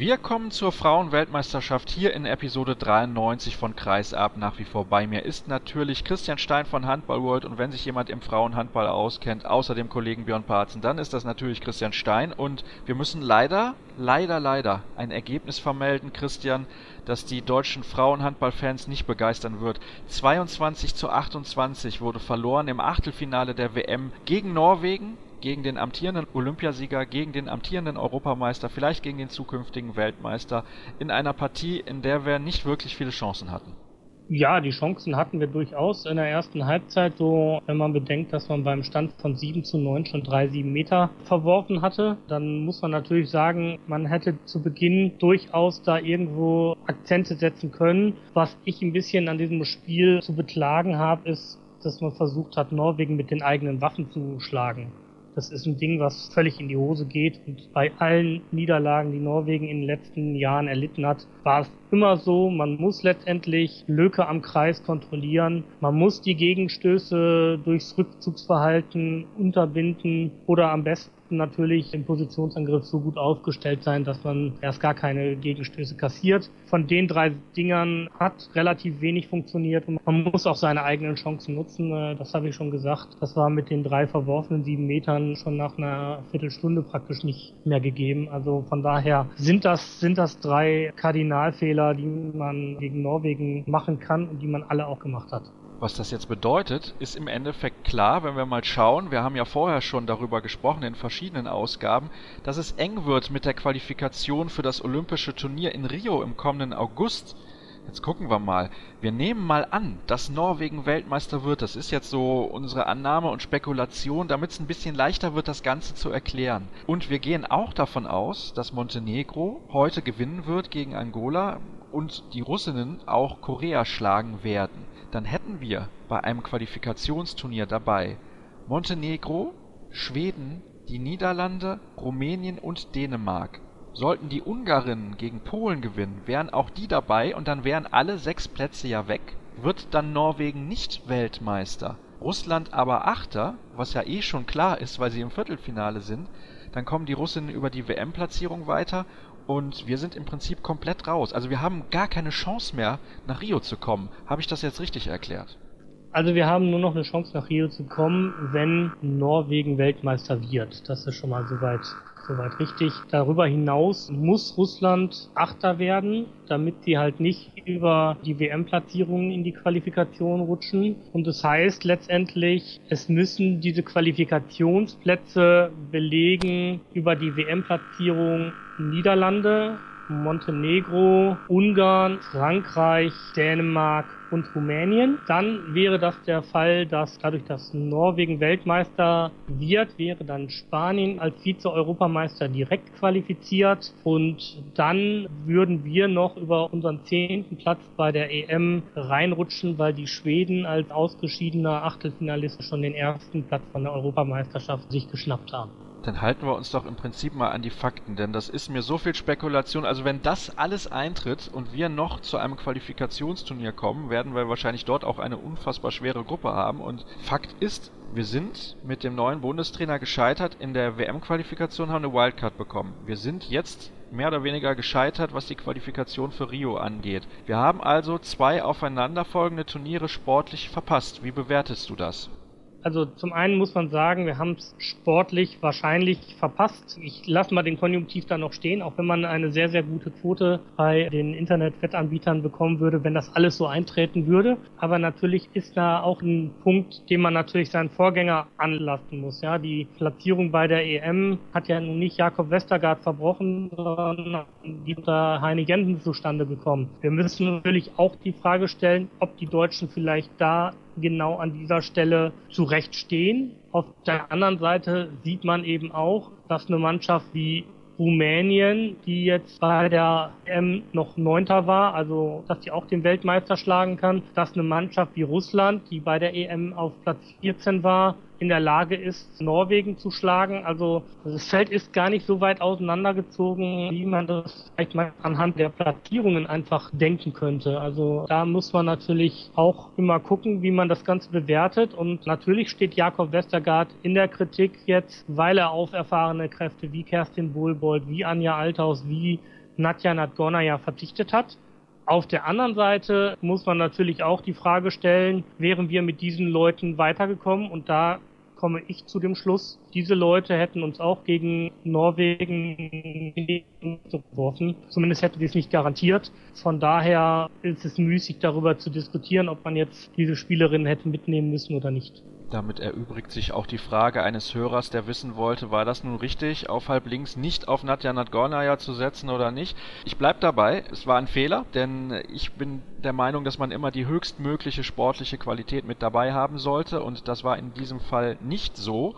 A: Wir kommen zur Frauenweltmeisterschaft hier in Episode 93 von Kreisab. Nach wie vor bei mir ist natürlich Christian Stein von Handball World und wenn sich jemand im Frauenhandball auskennt, außer dem Kollegen Björn Parzen, dann ist das natürlich Christian Stein und wir müssen leider, leider, leider ein Ergebnis vermelden, Christian, das die deutschen Frauenhandballfans nicht begeistern wird. 22 zu 28 wurde verloren im Achtelfinale der WM gegen Norwegen gegen den amtierenden Olympiasieger, gegen den amtierenden Europameister, vielleicht gegen den zukünftigen Weltmeister in einer Partie, in der wir nicht wirklich viele Chancen hatten.
C: Ja, die Chancen hatten wir durchaus in der ersten Halbzeit, so wenn man bedenkt, dass man beim Stand von 7 zu 9 schon 3, 7 Meter verworfen hatte. Dann muss man natürlich sagen, man hätte zu Beginn durchaus da irgendwo Akzente setzen können. Was ich ein bisschen an diesem Spiel zu beklagen habe, ist, dass man versucht hat, Norwegen mit den eigenen Waffen zu schlagen. Das ist ein Ding, was völlig in die Hose geht. Und bei allen Niederlagen, die Norwegen in den letzten Jahren erlitten hat, war es immer so, man muss letztendlich Lücke am Kreis kontrollieren. Man muss die Gegenstöße durchs Rückzugsverhalten unterbinden oder am besten natürlich im Positionsangriff so gut aufgestellt sein, dass man erst gar keine Gegenstöße kassiert. Von den drei Dingern hat relativ wenig funktioniert und man muss auch seine eigenen Chancen nutzen. Äh, das habe ich schon gesagt. Das war mit den drei verworfenen sieben Metern schon nach einer Viertelstunde praktisch nicht mehr gegeben. Also von daher sind das, sind das drei Kardinalfehler, die man gegen Norwegen machen kann und die man alle auch gemacht hat.
A: Was das jetzt bedeutet, ist im Endeffekt klar, wenn wir mal schauen. Wir haben ja vorher schon darüber gesprochen in verschiedenen Ausgaben, dass es eng wird mit der Qualifikation für das Olympische Turnier in Rio im kommenden August. Jetzt gucken wir mal. Wir nehmen mal an, dass Norwegen Weltmeister wird. Das ist jetzt so unsere Annahme und Spekulation, damit es ein bisschen leichter wird, das Ganze zu erklären. Und wir gehen auch davon aus, dass Montenegro heute gewinnen wird gegen Angola und die Russinnen auch Korea schlagen werden dann hätten wir bei einem Qualifikationsturnier dabei Montenegro, Schweden, die Niederlande, Rumänien und Dänemark. Sollten die Ungarinnen gegen Polen gewinnen, wären auch die dabei und dann wären alle sechs Plätze ja weg. Wird dann Norwegen nicht Weltmeister, Russland aber Achter, was ja eh schon klar ist, weil sie im Viertelfinale sind, dann kommen die Russinnen über die WM-Platzierung weiter und wir sind im Prinzip komplett raus. Also wir haben gar keine Chance mehr, nach Rio zu kommen. Habe ich das jetzt richtig erklärt?
C: Also wir haben nur noch eine Chance nach Rio zu kommen, wenn Norwegen Weltmeister wird. Das ist schon mal soweit soweit richtig. Darüber hinaus muss Russland Achter werden, damit sie halt nicht über die WM-Platzierungen in die Qualifikation rutschen. Und das heißt letztendlich, es müssen diese Qualifikationsplätze belegen über die WM-Platzierung Niederlande, Montenegro, Ungarn, Frankreich, Dänemark und Rumänien. Dann wäre das der Fall, dass dadurch, dass Norwegen Weltmeister wird, wäre dann Spanien als Vize-Europameister direkt qualifiziert und dann würden wir noch über unseren zehnten Platz bei der EM reinrutschen, weil die Schweden als ausgeschiedener Achtelfinalist schon den ersten Platz von der Europameisterschaft sich geschnappt haben
A: dann halten wir uns doch im Prinzip mal an die Fakten, denn das ist mir so viel Spekulation. Also wenn das alles eintritt und wir noch zu einem Qualifikationsturnier kommen, werden wir wahrscheinlich dort auch eine unfassbar schwere Gruppe haben. Und Fakt ist, wir sind mit dem neuen Bundestrainer gescheitert in der WM-Qualifikation, haben eine Wildcard bekommen. Wir sind jetzt mehr oder weniger gescheitert, was die Qualifikation für Rio angeht. Wir haben also zwei aufeinanderfolgende Turniere sportlich verpasst. Wie bewertest du das?
C: Also zum einen muss man sagen, wir haben es sportlich wahrscheinlich verpasst. Ich lasse mal den Konjunktiv da noch stehen, auch wenn man eine sehr, sehr gute Quote bei den Internetwettanbietern bekommen würde, wenn das alles so eintreten würde. Aber natürlich ist da auch ein Punkt, den man natürlich seinen Vorgänger anlasten muss. Ja, die Platzierung bei der EM hat ja nun nicht Jakob Westergaard verbrochen, sondern die unter Heine Jensen zustande gekommen. Wir müssen natürlich auch die Frage stellen, ob die Deutschen vielleicht da genau an dieser Stelle zurechtstehen. Auf der anderen Seite sieht man eben auch, dass eine Mannschaft wie Rumänien, die jetzt bei der M noch Neunter war, also dass die auch den Weltmeister schlagen kann, dass eine Mannschaft wie Russland, die bei der EM auf Platz 14 war, in der Lage ist, Norwegen zu schlagen. Also das Feld ist gar nicht so weit auseinandergezogen, wie man das vielleicht mal anhand der Platzierungen einfach denken könnte. Also da muss man natürlich auch immer gucken, wie man das Ganze bewertet. Und natürlich steht Jakob Westergaard in der Kritik jetzt, weil er auf erfahrene Kräfte wie Kerstin Bohlbold, wie Anja Althaus, wie Nadja Nadgornaja verzichtet hat. Auf der anderen Seite muss man natürlich auch die Frage stellen, wären wir mit diesen Leuten weitergekommen? Und da komme ich zu dem Schluss, diese Leute hätten uns auch gegen Norwegen geworfen. Zumindest hätte dies nicht garantiert. Von daher ist es müßig darüber zu diskutieren, ob man jetzt diese Spielerinnen hätte mitnehmen müssen oder nicht.
A: Damit erübrigt sich auch die Frage eines Hörers, der wissen wollte, war das nun richtig, auf halb links nicht auf Nadja Nadgornaya zu setzen oder nicht? Ich bleib dabei, es war ein Fehler, denn ich bin der Meinung, dass man immer die höchstmögliche sportliche Qualität mit dabei haben sollte und das war in diesem Fall nicht so.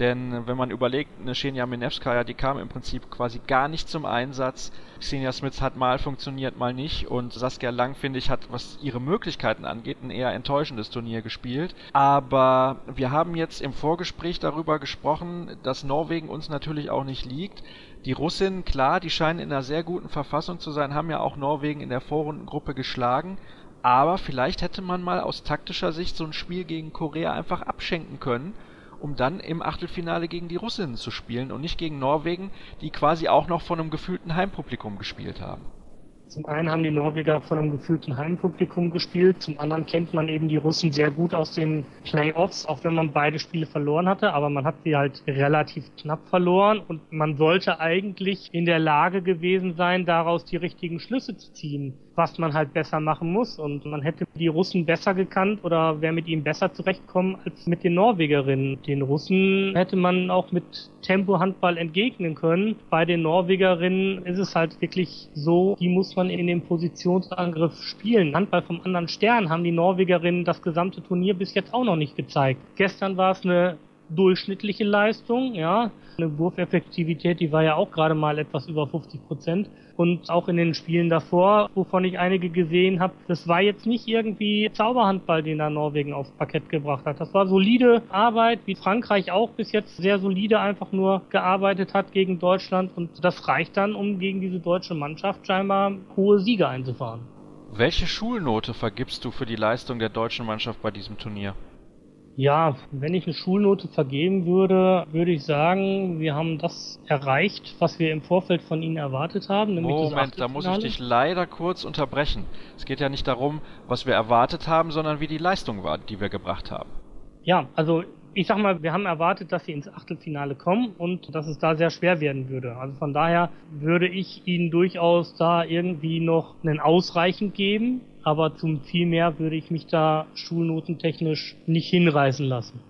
A: Denn wenn man überlegt, eine Xenia Minevskaya, die kam im Prinzip quasi gar nicht zum Einsatz. Xenia Smith hat mal funktioniert, mal nicht. Und Saskia Lang, finde ich, hat, was ihre Möglichkeiten angeht, ein eher enttäuschendes Turnier gespielt. Aber wir haben jetzt im Vorgespräch darüber gesprochen, dass Norwegen uns natürlich auch nicht liegt. Die Russinnen, klar, die scheinen in einer sehr guten Verfassung zu sein, haben ja auch Norwegen in der Vorrundengruppe geschlagen. Aber vielleicht hätte man mal aus taktischer Sicht so ein Spiel gegen Korea einfach abschenken können um dann im Achtelfinale gegen die Russinnen zu spielen und nicht gegen Norwegen, die quasi auch noch von einem gefühlten Heimpublikum gespielt haben.
C: Zum einen haben die Norweger von einem gefühlten Heimpublikum gespielt, zum anderen kennt man eben die Russen sehr gut aus den Playoffs, auch wenn man beide Spiele verloren hatte, aber man hat sie halt relativ knapp verloren und man sollte eigentlich in der Lage gewesen sein, daraus die richtigen Schlüsse zu ziehen was man halt besser machen muss. Und man hätte die Russen besser gekannt oder wäre mit ihnen besser zurechtkommen als mit den Norwegerinnen. Den Russen hätte man auch mit Tempo-Handball entgegnen können. Bei den Norwegerinnen ist es halt wirklich so, die muss man in den Positionsangriff spielen. Handball vom anderen Stern haben die Norwegerinnen das gesamte Turnier bis jetzt auch noch nicht gezeigt. Gestern war es eine durchschnittliche Leistung, ja. Eine Wurfeffektivität, die war ja auch gerade mal etwas über 50 Prozent. Und auch in den Spielen davor, wovon ich einige gesehen habe, das war jetzt nicht irgendwie Zauberhandball, den da Norwegen aufs Parkett gebracht hat. Das war solide Arbeit, wie Frankreich auch bis jetzt sehr solide einfach nur gearbeitet hat gegen Deutschland. Und das reicht dann, um gegen diese deutsche Mannschaft scheinbar hohe Siege einzufahren.
A: Welche Schulnote vergibst du für die Leistung der deutschen Mannschaft bei diesem Turnier?
C: Ja, wenn ich eine Schulnote vergeben würde, würde ich sagen, wir haben das erreicht, was wir im Vorfeld von Ihnen erwartet haben.
A: Moment, da muss ich dich leider kurz unterbrechen. Es geht ja nicht darum, was wir erwartet haben, sondern wie die Leistung war, die wir gebracht haben.
C: Ja, also ich sag mal, wir haben erwartet, dass sie ins Achtelfinale kommen und dass es da sehr schwer werden würde. Also von daher würde ich ihnen durchaus da irgendwie noch einen ausreichend geben aber zum viel mehr würde ich mich da schulnotentechnisch nicht hinreißen lassen.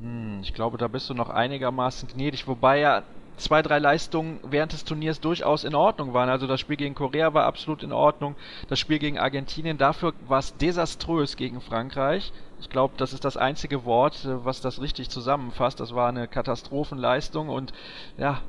A: Hm, ich glaube, da bist du noch einigermaßen gnädig, wobei ja zwei, drei Leistungen während des Turniers durchaus in Ordnung waren. Also das Spiel gegen Korea war absolut in Ordnung, das Spiel gegen Argentinien, dafür war es desaströs gegen Frankreich. Ich glaube, das ist das einzige Wort, äh, was das richtig zusammenfasst. Das war eine Katastrophenleistung und ja,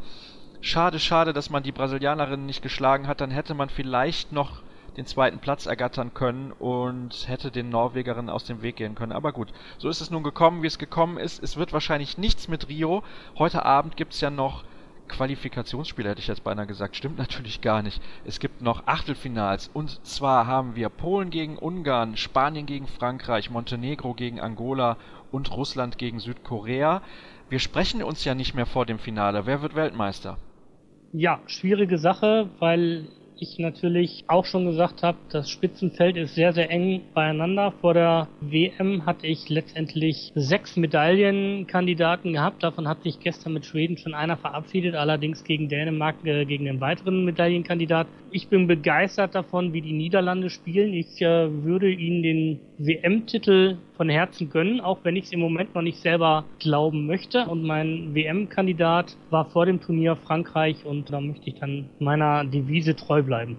A: schade, schade, dass man die Brasilianerin nicht geschlagen hat. Dann hätte man vielleicht noch den zweiten Platz ergattern können und hätte den Norwegerinnen aus dem Weg gehen können. Aber gut, so ist es nun gekommen, wie es gekommen ist. Es wird wahrscheinlich nichts mit Rio. Heute Abend gibt es ja noch Qualifikationsspiele, hätte ich jetzt beinahe gesagt. Stimmt natürlich gar nicht. Es gibt noch Achtelfinals. Und zwar haben wir Polen gegen Ungarn, Spanien gegen Frankreich, Montenegro gegen Angola und Russland gegen Südkorea. Wir sprechen uns ja nicht mehr vor dem Finale. Wer wird Weltmeister?
C: Ja, schwierige Sache, weil ich natürlich auch schon gesagt habe, das Spitzenfeld ist sehr, sehr eng beieinander. Vor der WM hatte ich letztendlich sechs Medaillenkandidaten gehabt. Davon hat sich gestern mit Schweden schon einer verabschiedet, allerdings gegen Dänemark, äh, gegen den weiteren Medaillenkandidat. Ich bin begeistert davon, wie die Niederlande spielen. Ich äh, würde ihnen den WM-Titel von Herzen gönnen, auch wenn ich es im Moment noch nicht selber glauben möchte. Und mein WM-Kandidat war vor dem Turnier Frankreich und da möchte ich dann meiner Devise treu bleiben.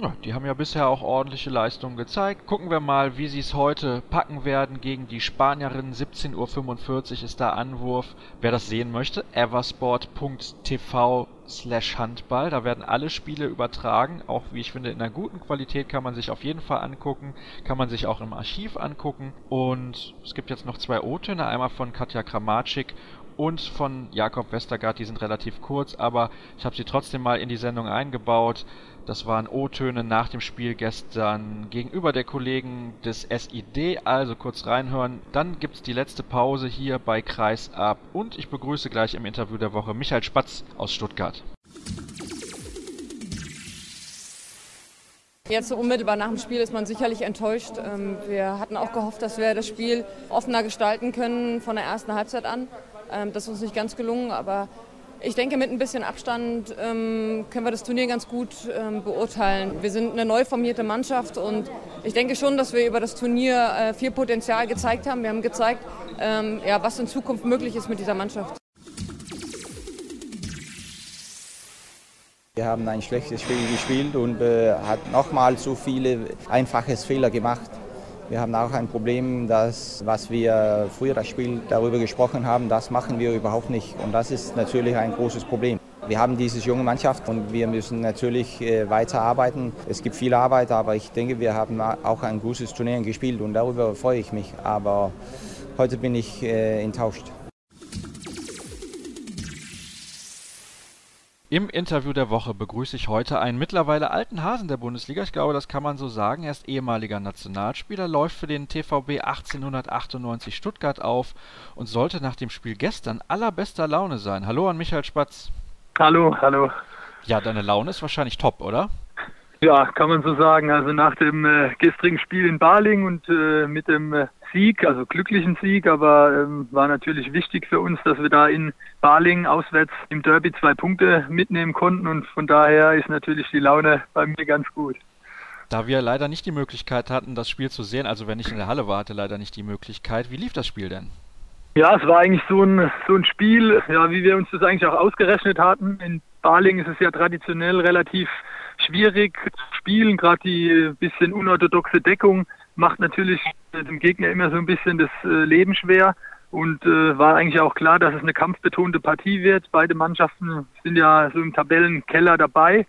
A: Ja, die haben ja bisher auch ordentliche Leistungen gezeigt. Gucken wir mal, wie sie es heute packen werden gegen die Spanierinnen. 17.45 Uhr ist der Anwurf. Wer das sehen möchte, eversport.tv slash Handball. Da werden alle Spiele übertragen. Auch wie ich finde, in einer guten Qualität kann man sich auf jeden Fall angucken. Kann man sich auch im Archiv angucken. Und es gibt jetzt noch zwei O-Töne. Einmal von Katja Kramatschik und von Jakob Westergaard. Die sind relativ kurz, aber ich habe sie trotzdem mal in die Sendung eingebaut. Das waren O-Töne nach dem Spiel gestern gegenüber der Kollegen des SID. Also kurz reinhören. Dann gibt es die letzte Pause hier bei Kreis ab. Und ich begrüße gleich im Interview der Woche Michael Spatz aus Stuttgart.
D: Jetzt so unmittelbar nach dem Spiel ist man sicherlich enttäuscht. Ähm, wir hatten auch gehofft, dass wir das Spiel offener gestalten können von der ersten Halbzeit an. Ähm, das ist uns nicht ganz gelungen, aber ich denke, mit ein bisschen Abstand ähm, können wir das Turnier ganz gut ähm, beurteilen. Wir sind eine neu formierte Mannschaft und ich denke schon, dass wir über das Turnier äh, viel Potenzial gezeigt haben. Wir haben gezeigt, ähm, ja, was in Zukunft möglich ist mit dieser Mannschaft.
E: Wir haben ein schlechtes Spiel gespielt und äh, hat nochmal so viele einfache Fehler gemacht. Wir haben auch ein Problem, dass was wir früher das Spiel darüber gesprochen haben, das machen wir überhaupt nicht. Und das ist natürlich ein großes Problem. Wir haben diese junge Mannschaft und wir müssen natürlich äh, weiterarbeiten. Es gibt viel Arbeit, aber ich denke, wir haben auch ein gutes Turnier gespielt und darüber freue ich mich. Aber heute bin ich äh, enttäuscht.
A: Im Interview der Woche begrüße ich heute einen mittlerweile alten Hasen der Bundesliga. Ich glaube, das kann man so sagen. Er ist ehemaliger Nationalspieler, läuft für den TVB 1898 Stuttgart auf und sollte nach dem Spiel gestern allerbester Laune sein. Hallo an Michael Spatz.
F: Hallo, hallo.
A: Ja, deine Laune ist wahrscheinlich top, oder?
F: Ja, kann man so sagen. Also nach dem äh, gestrigen Spiel in Baling und äh, mit dem äh, Sieg, also glücklichen Sieg, aber ähm, war natürlich wichtig für uns, dass wir da in Baling auswärts im Derby zwei Punkte mitnehmen konnten und von daher ist natürlich die Laune bei mir ganz gut.
A: Da wir leider nicht die Möglichkeit hatten, das Spiel zu sehen, also wenn ich in der Halle war, hatte leider nicht die Möglichkeit. Wie lief das Spiel denn?
F: Ja, es war eigentlich so ein, so ein Spiel, ja, wie wir uns das eigentlich auch ausgerechnet hatten. In Baling ist es ja traditionell relativ schwierig zu spielen, gerade die bisschen unorthodoxe Deckung macht natürlich dem Gegner immer so ein bisschen das äh, Leben schwer. Und äh, war eigentlich auch klar, dass es eine kampfbetonte Partie wird. Beide Mannschaften sind ja so im Tabellenkeller dabei.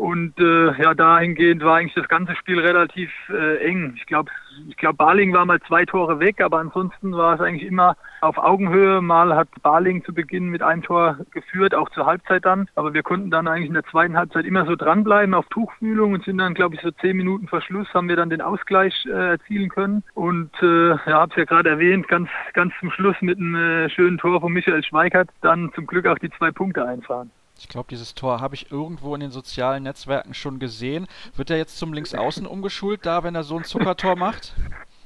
F: Und äh, ja, dahingehend war eigentlich das ganze Spiel relativ äh, eng. Ich glaube, ich glaube, Barling war mal zwei Tore weg, aber ansonsten war es eigentlich immer auf Augenhöhe. Mal hat Barling zu Beginn mit einem Tor geführt, auch zur Halbzeit dann. Aber wir konnten dann eigentlich in der zweiten Halbzeit immer so dranbleiben auf Tuchfühlung und sind dann, glaube ich, so zehn Minuten vor Schluss haben wir dann den Ausgleich äh, erzielen können. Und äh, ja, habe es ja gerade erwähnt, ganz, ganz zum Schluss mit einem äh, schönen Tor von Michael Schweikert dann zum Glück auch die zwei Punkte einfahren.
A: Ich glaube, dieses Tor habe ich irgendwo in den sozialen Netzwerken schon gesehen. Wird er jetzt zum Linksaußen umgeschult, da, wenn er so ein Zuckertor macht?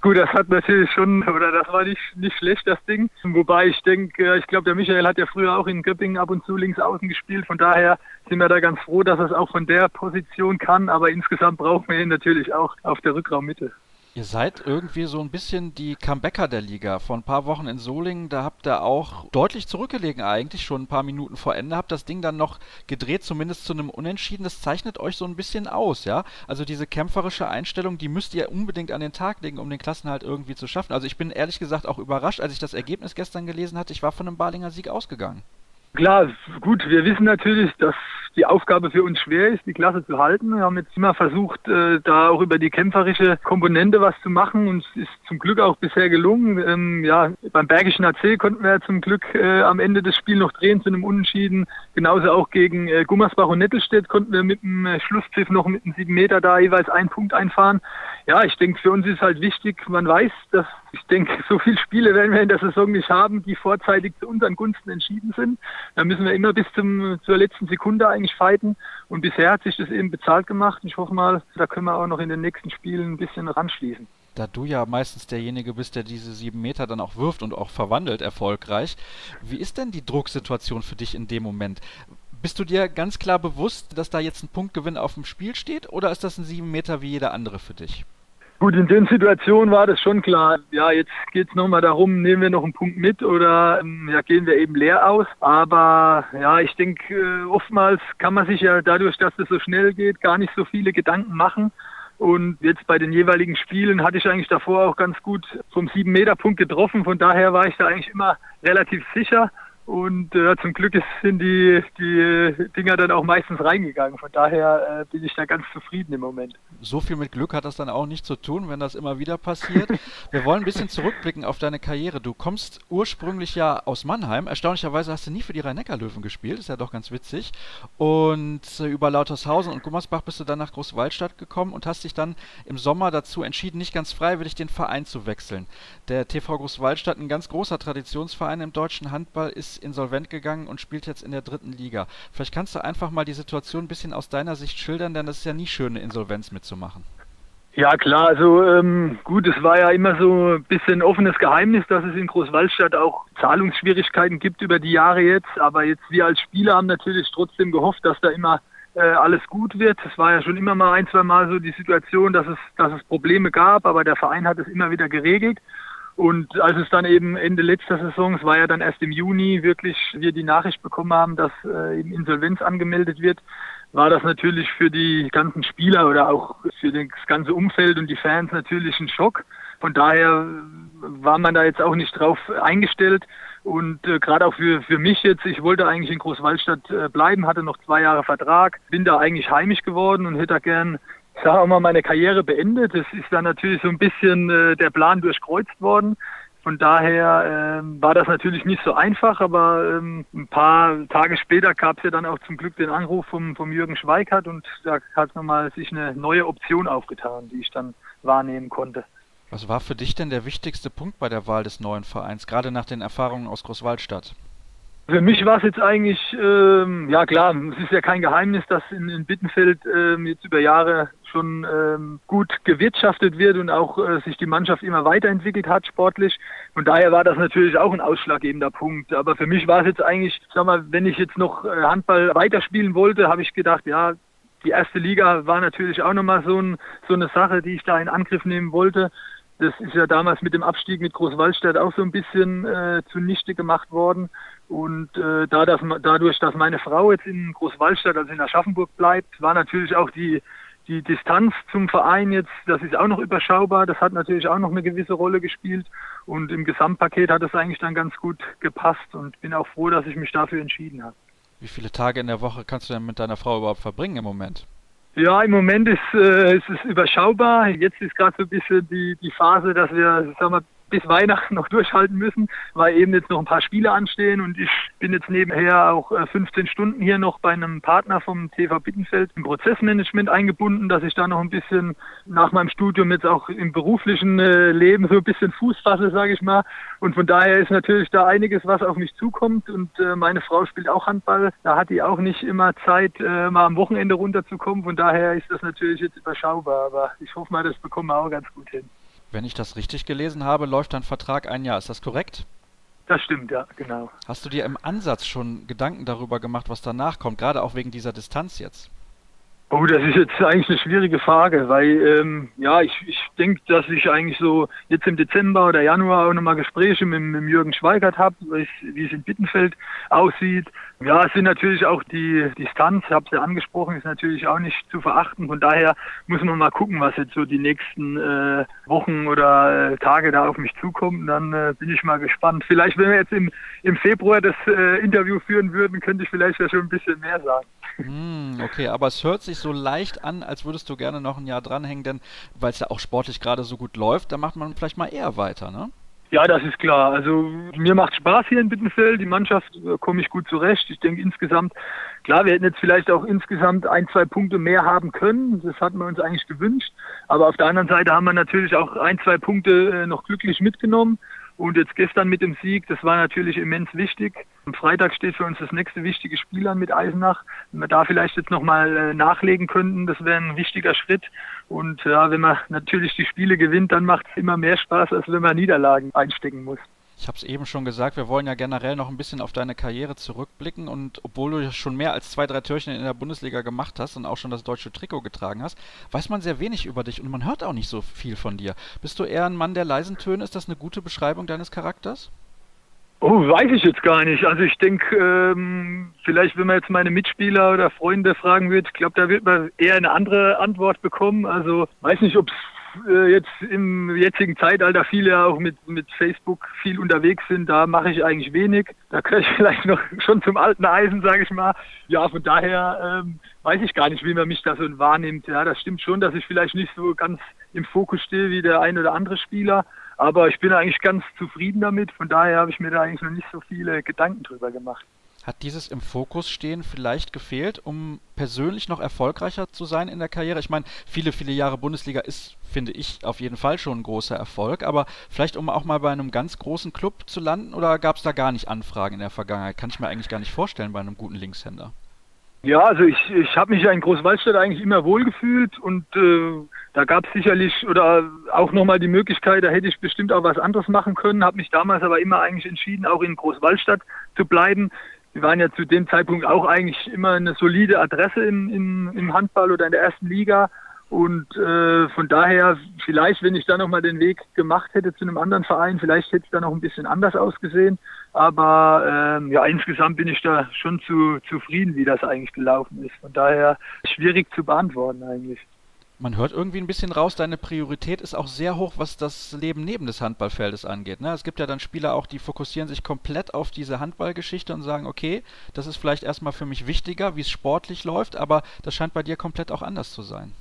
F: Gut, das hat natürlich schon, oder das war nicht, nicht schlecht, das Ding. Wobei ich denke, ich glaube, der Michael hat ja früher auch in Göppingen ab und zu links außen gespielt. Von daher sind wir da ganz froh, dass er es auch von der Position kann. Aber insgesamt brauchen wir ihn natürlich auch auf der Rückraummitte.
A: Ihr seid irgendwie so ein bisschen die Comebacker der Liga. Vor ein paar Wochen in Solingen, da habt ihr auch deutlich zurückgelegen eigentlich, schon ein paar Minuten vor Ende, habt das Ding dann noch gedreht, zumindest zu einem Unentschieden. Das zeichnet euch so ein bisschen aus, ja? Also diese kämpferische Einstellung, die müsst ihr unbedingt an den Tag legen, um den Klassenhalt irgendwie zu schaffen. Also ich bin ehrlich gesagt auch überrascht, als ich das Ergebnis gestern gelesen hatte. Ich war von einem Balinger Sieg ausgegangen.
F: Klar, gut, wir wissen natürlich, dass die Aufgabe für uns schwer ist, die Klasse zu halten. Wir haben jetzt immer versucht, äh, da auch über die kämpferische Komponente was zu machen und es ist zum Glück auch bisher gelungen. Ähm, ja, beim Bergischen AC konnten wir zum Glück äh, am Ende des Spiels noch drehen zu einem Unentschieden. Genauso auch gegen äh, Gummersbach und Nettelstedt konnten wir mit dem Schlusspfiff noch mit einem sieben Meter da jeweils einen Punkt einfahren. Ja, ich denke, für uns ist halt wichtig, man weiß, dass Ich denke, so viele Spiele werden wir in der Saison nicht haben, die vorzeitig zu unseren Gunsten entschieden sind. Da müssen wir immer bis zum, zur letzten Sekunde eigentlich fighten. Und bisher hat sich das eben bezahlt gemacht. Ich hoffe mal, da können wir auch noch in den nächsten Spielen ein bisschen ranschließen
A: da du ja meistens derjenige bist, der diese sieben Meter dann auch wirft und auch verwandelt erfolgreich. Wie ist denn die Drucksituation für dich in dem Moment? Bist du dir ganz klar bewusst, dass da jetzt ein Punktgewinn auf dem Spiel steht oder ist das ein sieben Meter wie jeder andere für dich?
F: Gut, in den Situationen war das schon klar. Ja, jetzt geht es nochmal darum, nehmen wir noch einen Punkt mit oder ähm, ja, gehen wir eben leer aus. Aber ja, ich denke, äh, oftmals kann man sich ja dadurch, dass es so schnell geht, gar nicht so viele Gedanken machen. Und jetzt bei den jeweiligen Spielen hatte ich eigentlich davor auch ganz gut vom 7-Meter-Punkt getroffen. Von daher war ich da eigentlich immer relativ sicher. Und äh, zum Glück sind die, die Dinger dann auch meistens reingegangen. Von daher äh, bin ich da ganz zufrieden im Moment.
A: So viel mit Glück hat das dann auch nicht zu tun, wenn das immer wieder passiert. Wir wollen ein bisschen zurückblicken auf deine Karriere. Du kommst ursprünglich ja aus Mannheim. Erstaunlicherweise hast du nie für die Rhein-Neckar-Löwen gespielt. Ist ja doch ganz witzig. Und äh, über Lautershausen und Gummersbach bist du dann nach Großwaldstadt gekommen und hast dich dann im Sommer dazu entschieden, nicht ganz freiwillig den Verein zu wechseln. Der TV Großwaldstadt, ein ganz großer Traditionsverein im deutschen Handball, ist insolvent gegangen und spielt jetzt in der dritten Liga. Vielleicht kannst du einfach mal die Situation ein bisschen aus deiner Sicht schildern, denn das ist ja nie schön, eine Insolvenz mitzumachen.
F: Ja klar, also ähm, gut, es war ja immer so ein bisschen offenes Geheimnis, dass es in Großwaldstadt auch Zahlungsschwierigkeiten gibt über die Jahre jetzt. Aber jetzt wir als Spieler haben natürlich trotzdem gehofft, dass da immer äh, alles gut wird. Es war ja schon immer mal ein, zwei Mal so die Situation, dass es, dass es Probleme gab, aber der Verein hat es immer wieder geregelt. Und als es dann eben Ende letzter Saison, es war ja dann erst im Juni, wirklich wir die Nachricht bekommen haben, dass äh, eben Insolvenz angemeldet wird, war das natürlich für die ganzen Spieler oder auch für das ganze Umfeld und die Fans natürlich ein Schock. Von daher war man da jetzt auch nicht drauf eingestellt. Und äh, gerade auch für, für mich jetzt, ich wollte eigentlich in Großwaldstadt äh, bleiben, hatte noch zwei Jahre Vertrag, bin da eigentlich heimisch geworden und hätte da gern sagen wir mal, meine Karriere beendet. Es ist dann natürlich so ein bisschen äh, der Plan durchkreuzt worden. Von daher ähm, war das natürlich nicht so einfach, aber ähm, ein paar Tage später gab es ja dann auch zum Glück den Anruf vom, vom Jürgen Schweikart und da hat nochmal sich eine neue Option aufgetan, die ich dann wahrnehmen konnte.
A: Was war für dich denn der wichtigste Punkt bei der Wahl des neuen Vereins, gerade nach den Erfahrungen aus Großwaldstadt?
F: Für mich war es jetzt eigentlich, ähm, ja klar, es ist ja kein Geheimnis, dass in, in Bittenfeld ähm, jetzt über Jahre schon ähm, gut gewirtschaftet wird und auch äh, sich die Mannschaft immer weiterentwickelt hat sportlich. Und daher war das natürlich auch ein ausschlaggebender Punkt. Aber für mich war es jetzt eigentlich, sag mal, wenn ich jetzt noch äh, Handball weiterspielen wollte, habe ich gedacht, ja, die erste Liga war natürlich auch nochmal so, ein, so eine Sache, die ich da in Angriff nehmen wollte. Das ist ja damals mit dem Abstieg mit Großwaldstadt auch so ein bisschen äh, zunichte gemacht worden. Und äh, da das, dadurch, dass meine Frau jetzt in Großwaldstadt, also in Aschaffenburg bleibt, war natürlich auch die, die Distanz zum Verein jetzt, das ist auch noch überschaubar. Das hat natürlich auch noch eine gewisse Rolle gespielt. Und im Gesamtpaket hat es eigentlich dann ganz gut gepasst und bin auch froh, dass ich mich dafür entschieden habe.
A: Wie viele Tage in der Woche kannst du denn mit deiner Frau überhaupt verbringen im Moment?
F: Ja, im Moment ist, äh, ist es überschaubar. Jetzt ist gerade so ein bisschen die, die Phase, dass wir, sagen wir, bis Weihnachten noch durchhalten müssen, weil eben jetzt noch ein paar Spiele anstehen und ich bin jetzt nebenher auch 15 äh, Stunden hier noch bei einem Partner vom TV Bittenfeld im Prozessmanagement eingebunden, dass ich da noch ein bisschen nach meinem Studium jetzt auch im beruflichen äh, Leben so ein bisschen Fuß fasse, sage ich mal. Und von daher ist natürlich da einiges, was auf mich zukommt und äh, meine Frau spielt auch Handball. Da hat die auch nicht immer Zeit, mal am Wochenende runterzukommen. Von daher ist das natürlich jetzt überschaubar, aber ich hoffe mal, das bekommen wir auch ganz gut hin.
A: Wenn ich das richtig gelesen habe, läuft dein Vertrag ein Jahr. Ist das korrekt?
F: Das stimmt, ja, genau.
A: Hast du dir im Ansatz schon Gedanken darüber gemacht, was danach kommt, gerade auch wegen dieser Distanz jetzt?
F: Oh, das ist jetzt eigentlich eine schwierige Frage, weil ähm, ja, ich, ich denke, dass ich eigentlich so jetzt im Dezember oder Januar auch nochmal Gespräche mit, mit Jürgen Schweigert habe, wie es in Bittenfeld aussieht. Ja, es sind natürlich auch die Distanz, ich habe es ja angesprochen, ist natürlich auch nicht zu verachten. Von daher muss man mal gucken, was jetzt so die nächsten äh, Wochen oder äh, Tage da auf mich zukommt. Dann äh, bin ich mal gespannt. Vielleicht, wenn wir jetzt im, im Februar das äh, Interview führen würden, könnte ich vielleicht ja schon ein bisschen mehr sagen.
A: Hm, okay, aber es hört sich so leicht an, als würdest du gerne noch ein Jahr dranhängen, denn weil es ja auch sportlich gerade so gut läuft, da macht man vielleicht mal eher weiter, ne?
F: Ja, das ist klar. Also mir macht Spaß hier in Bittenfeld. Die Mannschaft äh, komme ich gut zurecht. Ich denke insgesamt, klar, wir hätten jetzt vielleicht auch insgesamt ein, zwei Punkte mehr haben können. Das hatten wir uns eigentlich gewünscht. Aber auf der anderen Seite haben wir natürlich auch ein, zwei Punkte äh, noch glücklich mitgenommen. Und jetzt gestern mit dem Sieg, das war natürlich immens wichtig. Am Freitag steht für uns das nächste wichtige Spiel an mit Eisenach. Wenn wir da vielleicht jetzt nochmal äh, nachlegen könnten, das wäre ein wichtiger Schritt. Und ja, wenn man natürlich die Spiele gewinnt, dann macht es immer mehr Spaß, als wenn man Niederlagen einstecken muss.
A: Ich habe es eben schon gesagt, wir wollen ja generell noch ein bisschen auf deine Karriere zurückblicken und obwohl du schon mehr als zwei, drei Türchen in der Bundesliga gemacht hast und auch schon das deutsche Trikot getragen hast, weiß man sehr wenig über dich und man hört auch nicht so viel von dir. Bist du eher ein Mann der leisen Töne? Ist das eine gute Beschreibung deines Charakters?
F: Oh, weiß ich jetzt gar nicht. Also ich denke, ähm, vielleicht wenn man jetzt meine Mitspieler oder Freunde fragen wird, ich glaube, da wird man eher eine andere Antwort bekommen. Also weiß nicht, ob es äh, jetzt im jetzigen Zeitalter viele auch mit, mit Facebook viel unterwegs sind, da mache ich eigentlich wenig. Da gehöre ich vielleicht noch schon zum alten Eisen, sage ich mal. Ja, von daher ähm, weiß ich gar nicht, wie man mich da so wahrnimmt. Ja, das stimmt schon, dass ich vielleicht nicht so ganz im Fokus stehe wie der ein oder andere Spieler. Aber ich bin eigentlich ganz zufrieden damit. Von daher habe ich mir da eigentlich noch nicht so viele Gedanken drüber gemacht.
A: Hat dieses im Fokus stehen vielleicht gefehlt, um persönlich noch erfolgreicher zu sein in der Karriere? Ich meine, viele, viele Jahre Bundesliga ist, finde ich, auf jeden Fall schon ein großer Erfolg, aber vielleicht um auch mal bei einem ganz großen Club zu landen oder gab es da gar nicht Anfragen in der Vergangenheit? Kann ich mir eigentlich gar nicht vorstellen bei einem guten Linkshänder.
F: Ja, also ich, ich habe mich ja in Großwaldstadt eigentlich immer wohlgefühlt und äh, da gab es sicherlich oder auch nochmal die Möglichkeit, da hätte ich bestimmt auch was anderes machen können, habe mich damals aber immer eigentlich entschieden, auch in Großwaldstadt zu bleiben wir waren ja zu dem Zeitpunkt auch eigentlich immer eine solide Adresse im, im, im Handball oder in der ersten Liga. Und äh, von daher, vielleicht, wenn ich da nochmal den Weg gemacht hätte zu einem anderen Verein, vielleicht hätte es da noch ein bisschen anders ausgesehen. Aber ähm, ja, insgesamt bin ich da schon zu zufrieden, wie das eigentlich gelaufen ist. Von daher schwierig zu beantworten eigentlich.
A: Man hört irgendwie ein bisschen raus, deine Priorität ist auch sehr hoch, was das Leben neben des Handballfeldes angeht. Ne? Es gibt ja dann Spieler auch, die fokussieren sich komplett auf diese Handballgeschichte und sagen, okay, das ist vielleicht erstmal für mich wichtiger, wie es sportlich läuft, aber das scheint bei dir komplett auch anders zu sein.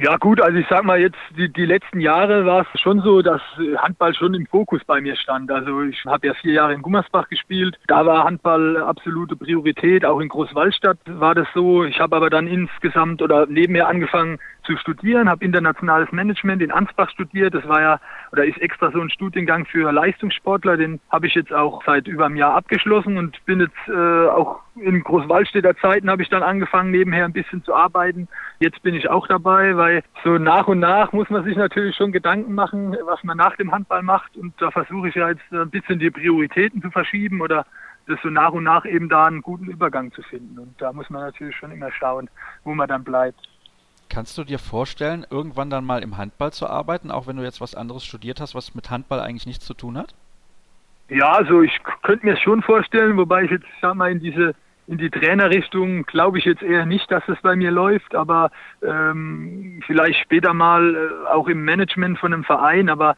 F: Ja gut, also ich sag mal jetzt, die, die letzten Jahre war es schon so, dass Handball schon im Fokus bei mir stand. Also ich habe ja vier Jahre in Gummersbach gespielt. Da war Handball absolute Priorität. Auch in Großwallstadt war das so. Ich habe aber dann insgesamt oder nebenher angefangen zu studieren, habe internationales Management in Ansbach studiert. Das war ja oder ist extra so ein Studiengang für Leistungssportler. Den habe ich jetzt auch seit über einem Jahr abgeschlossen und bin jetzt äh, auch in Großwaldstädter Zeiten habe ich dann angefangen, nebenher ein bisschen zu arbeiten. Jetzt bin ich auch dabei, weil so nach und nach muss man sich natürlich schon Gedanken machen, was man nach dem Handball macht. Und da versuche ich ja jetzt ein bisschen die Prioritäten zu verschieben oder das so nach und nach eben da einen guten Übergang zu finden. Und da muss man natürlich schon immer schauen, wo man dann bleibt.
A: Kannst du dir vorstellen, irgendwann dann mal im Handball zu arbeiten, auch wenn du jetzt was anderes studiert hast, was mit Handball eigentlich nichts zu tun hat?
F: Ja, also ich könnte mir schon vorstellen, wobei ich jetzt, sag mal, in diese in die Trainerrichtung glaube ich jetzt eher nicht, dass es bei mir läuft, aber ähm, vielleicht später mal äh, auch im Management von einem Verein. Aber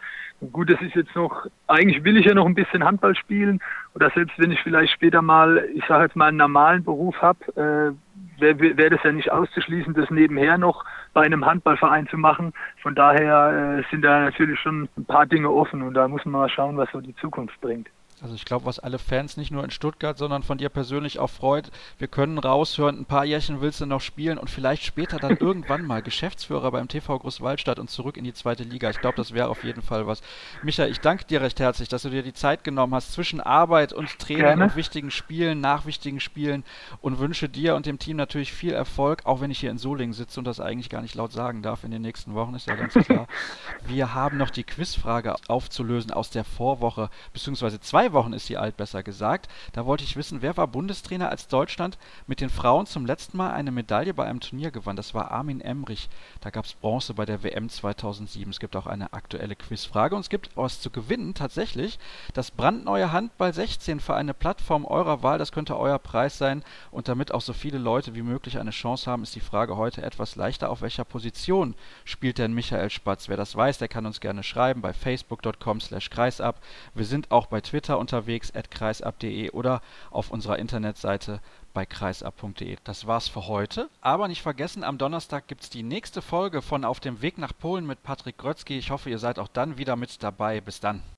F: gut, das ist jetzt noch, eigentlich will ich ja noch ein bisschen Handball spielen oder selbst wenn ich vielleicht später mal, ich sage jetzt mal, einen normalen Beruf habe, äh, wäre wär das ja nicht auszuschließen, das nebenher noch bei einem Handballverein zu machen. Von daher äh, sind da natürlich schon ein paar Dinge offen und da muss man mal schauen, was so die Zukunft bringt.
A: Also ich glaube, was alle Fans nicht nur in Stuttgart, sondern von dir persönlich auch freut, wir können raushören, ein paar Jährchen willst du noch spielen und vielleicht später dann irgendwann mal Geschäftsführer beim TV Großwaldstadt und zurück in die zweite Liga. Ich glaube, das wäre auf jeden Fall was. Micha, ich danke dir recht herzlich, dass du dir die Zeit genommen hast zwischen Arbeit und Training Gerne. und wichtigen Spielen, nach wichtigen Spielen und wünsche dir und dem Team natürlich viel Erfolg, auch wenn ich hier in Solingen sitze und das eigentlich gar nicht laut sagen darf in den nächsten Wochen, ist ja ganz klar. wir haben noch die Quizfrage aufzulösen aus der Vorwoche, beziehungsweise Wochen ist sie alt, besser gesagt. Da wollte ich wissen, wer war Bundestrainer, als Deutschland mit den Frauen zum letzten Mal eine Medaille bei einem Turnier gewann? Das war Armin Emrich. Da gab es Bronze bei der WM 2007. Es gibt auch eine aktuelle Quizfrage und es gibt was zu gewinnen tatsächlich. Das brandneue Handball 16 für eine Plattform eurer Wahl. Das könnte euer Preis sein. Und damit auch so viele Leute wie möglich eine Chance haben, ist die Frage heute etwas leichter. Auf welcher Position spielt denn Michael Spatz? Wer das weiß, der kann uns gerne schreiben bei facebook.com slash kreisab. Wir sind auch bei Twitter unterwegs at kreisab.de oder auf unserer Internetseite bei kreisab.de. Das war's für heute. Aber nicht vergessen, am Donnerstag gibt's die nächste Folge von Auf dem Weg nach Polen mit Patrick Grötzky. Ich hoffe, ihr seid auch dann wieder mit dabei. Bis dann.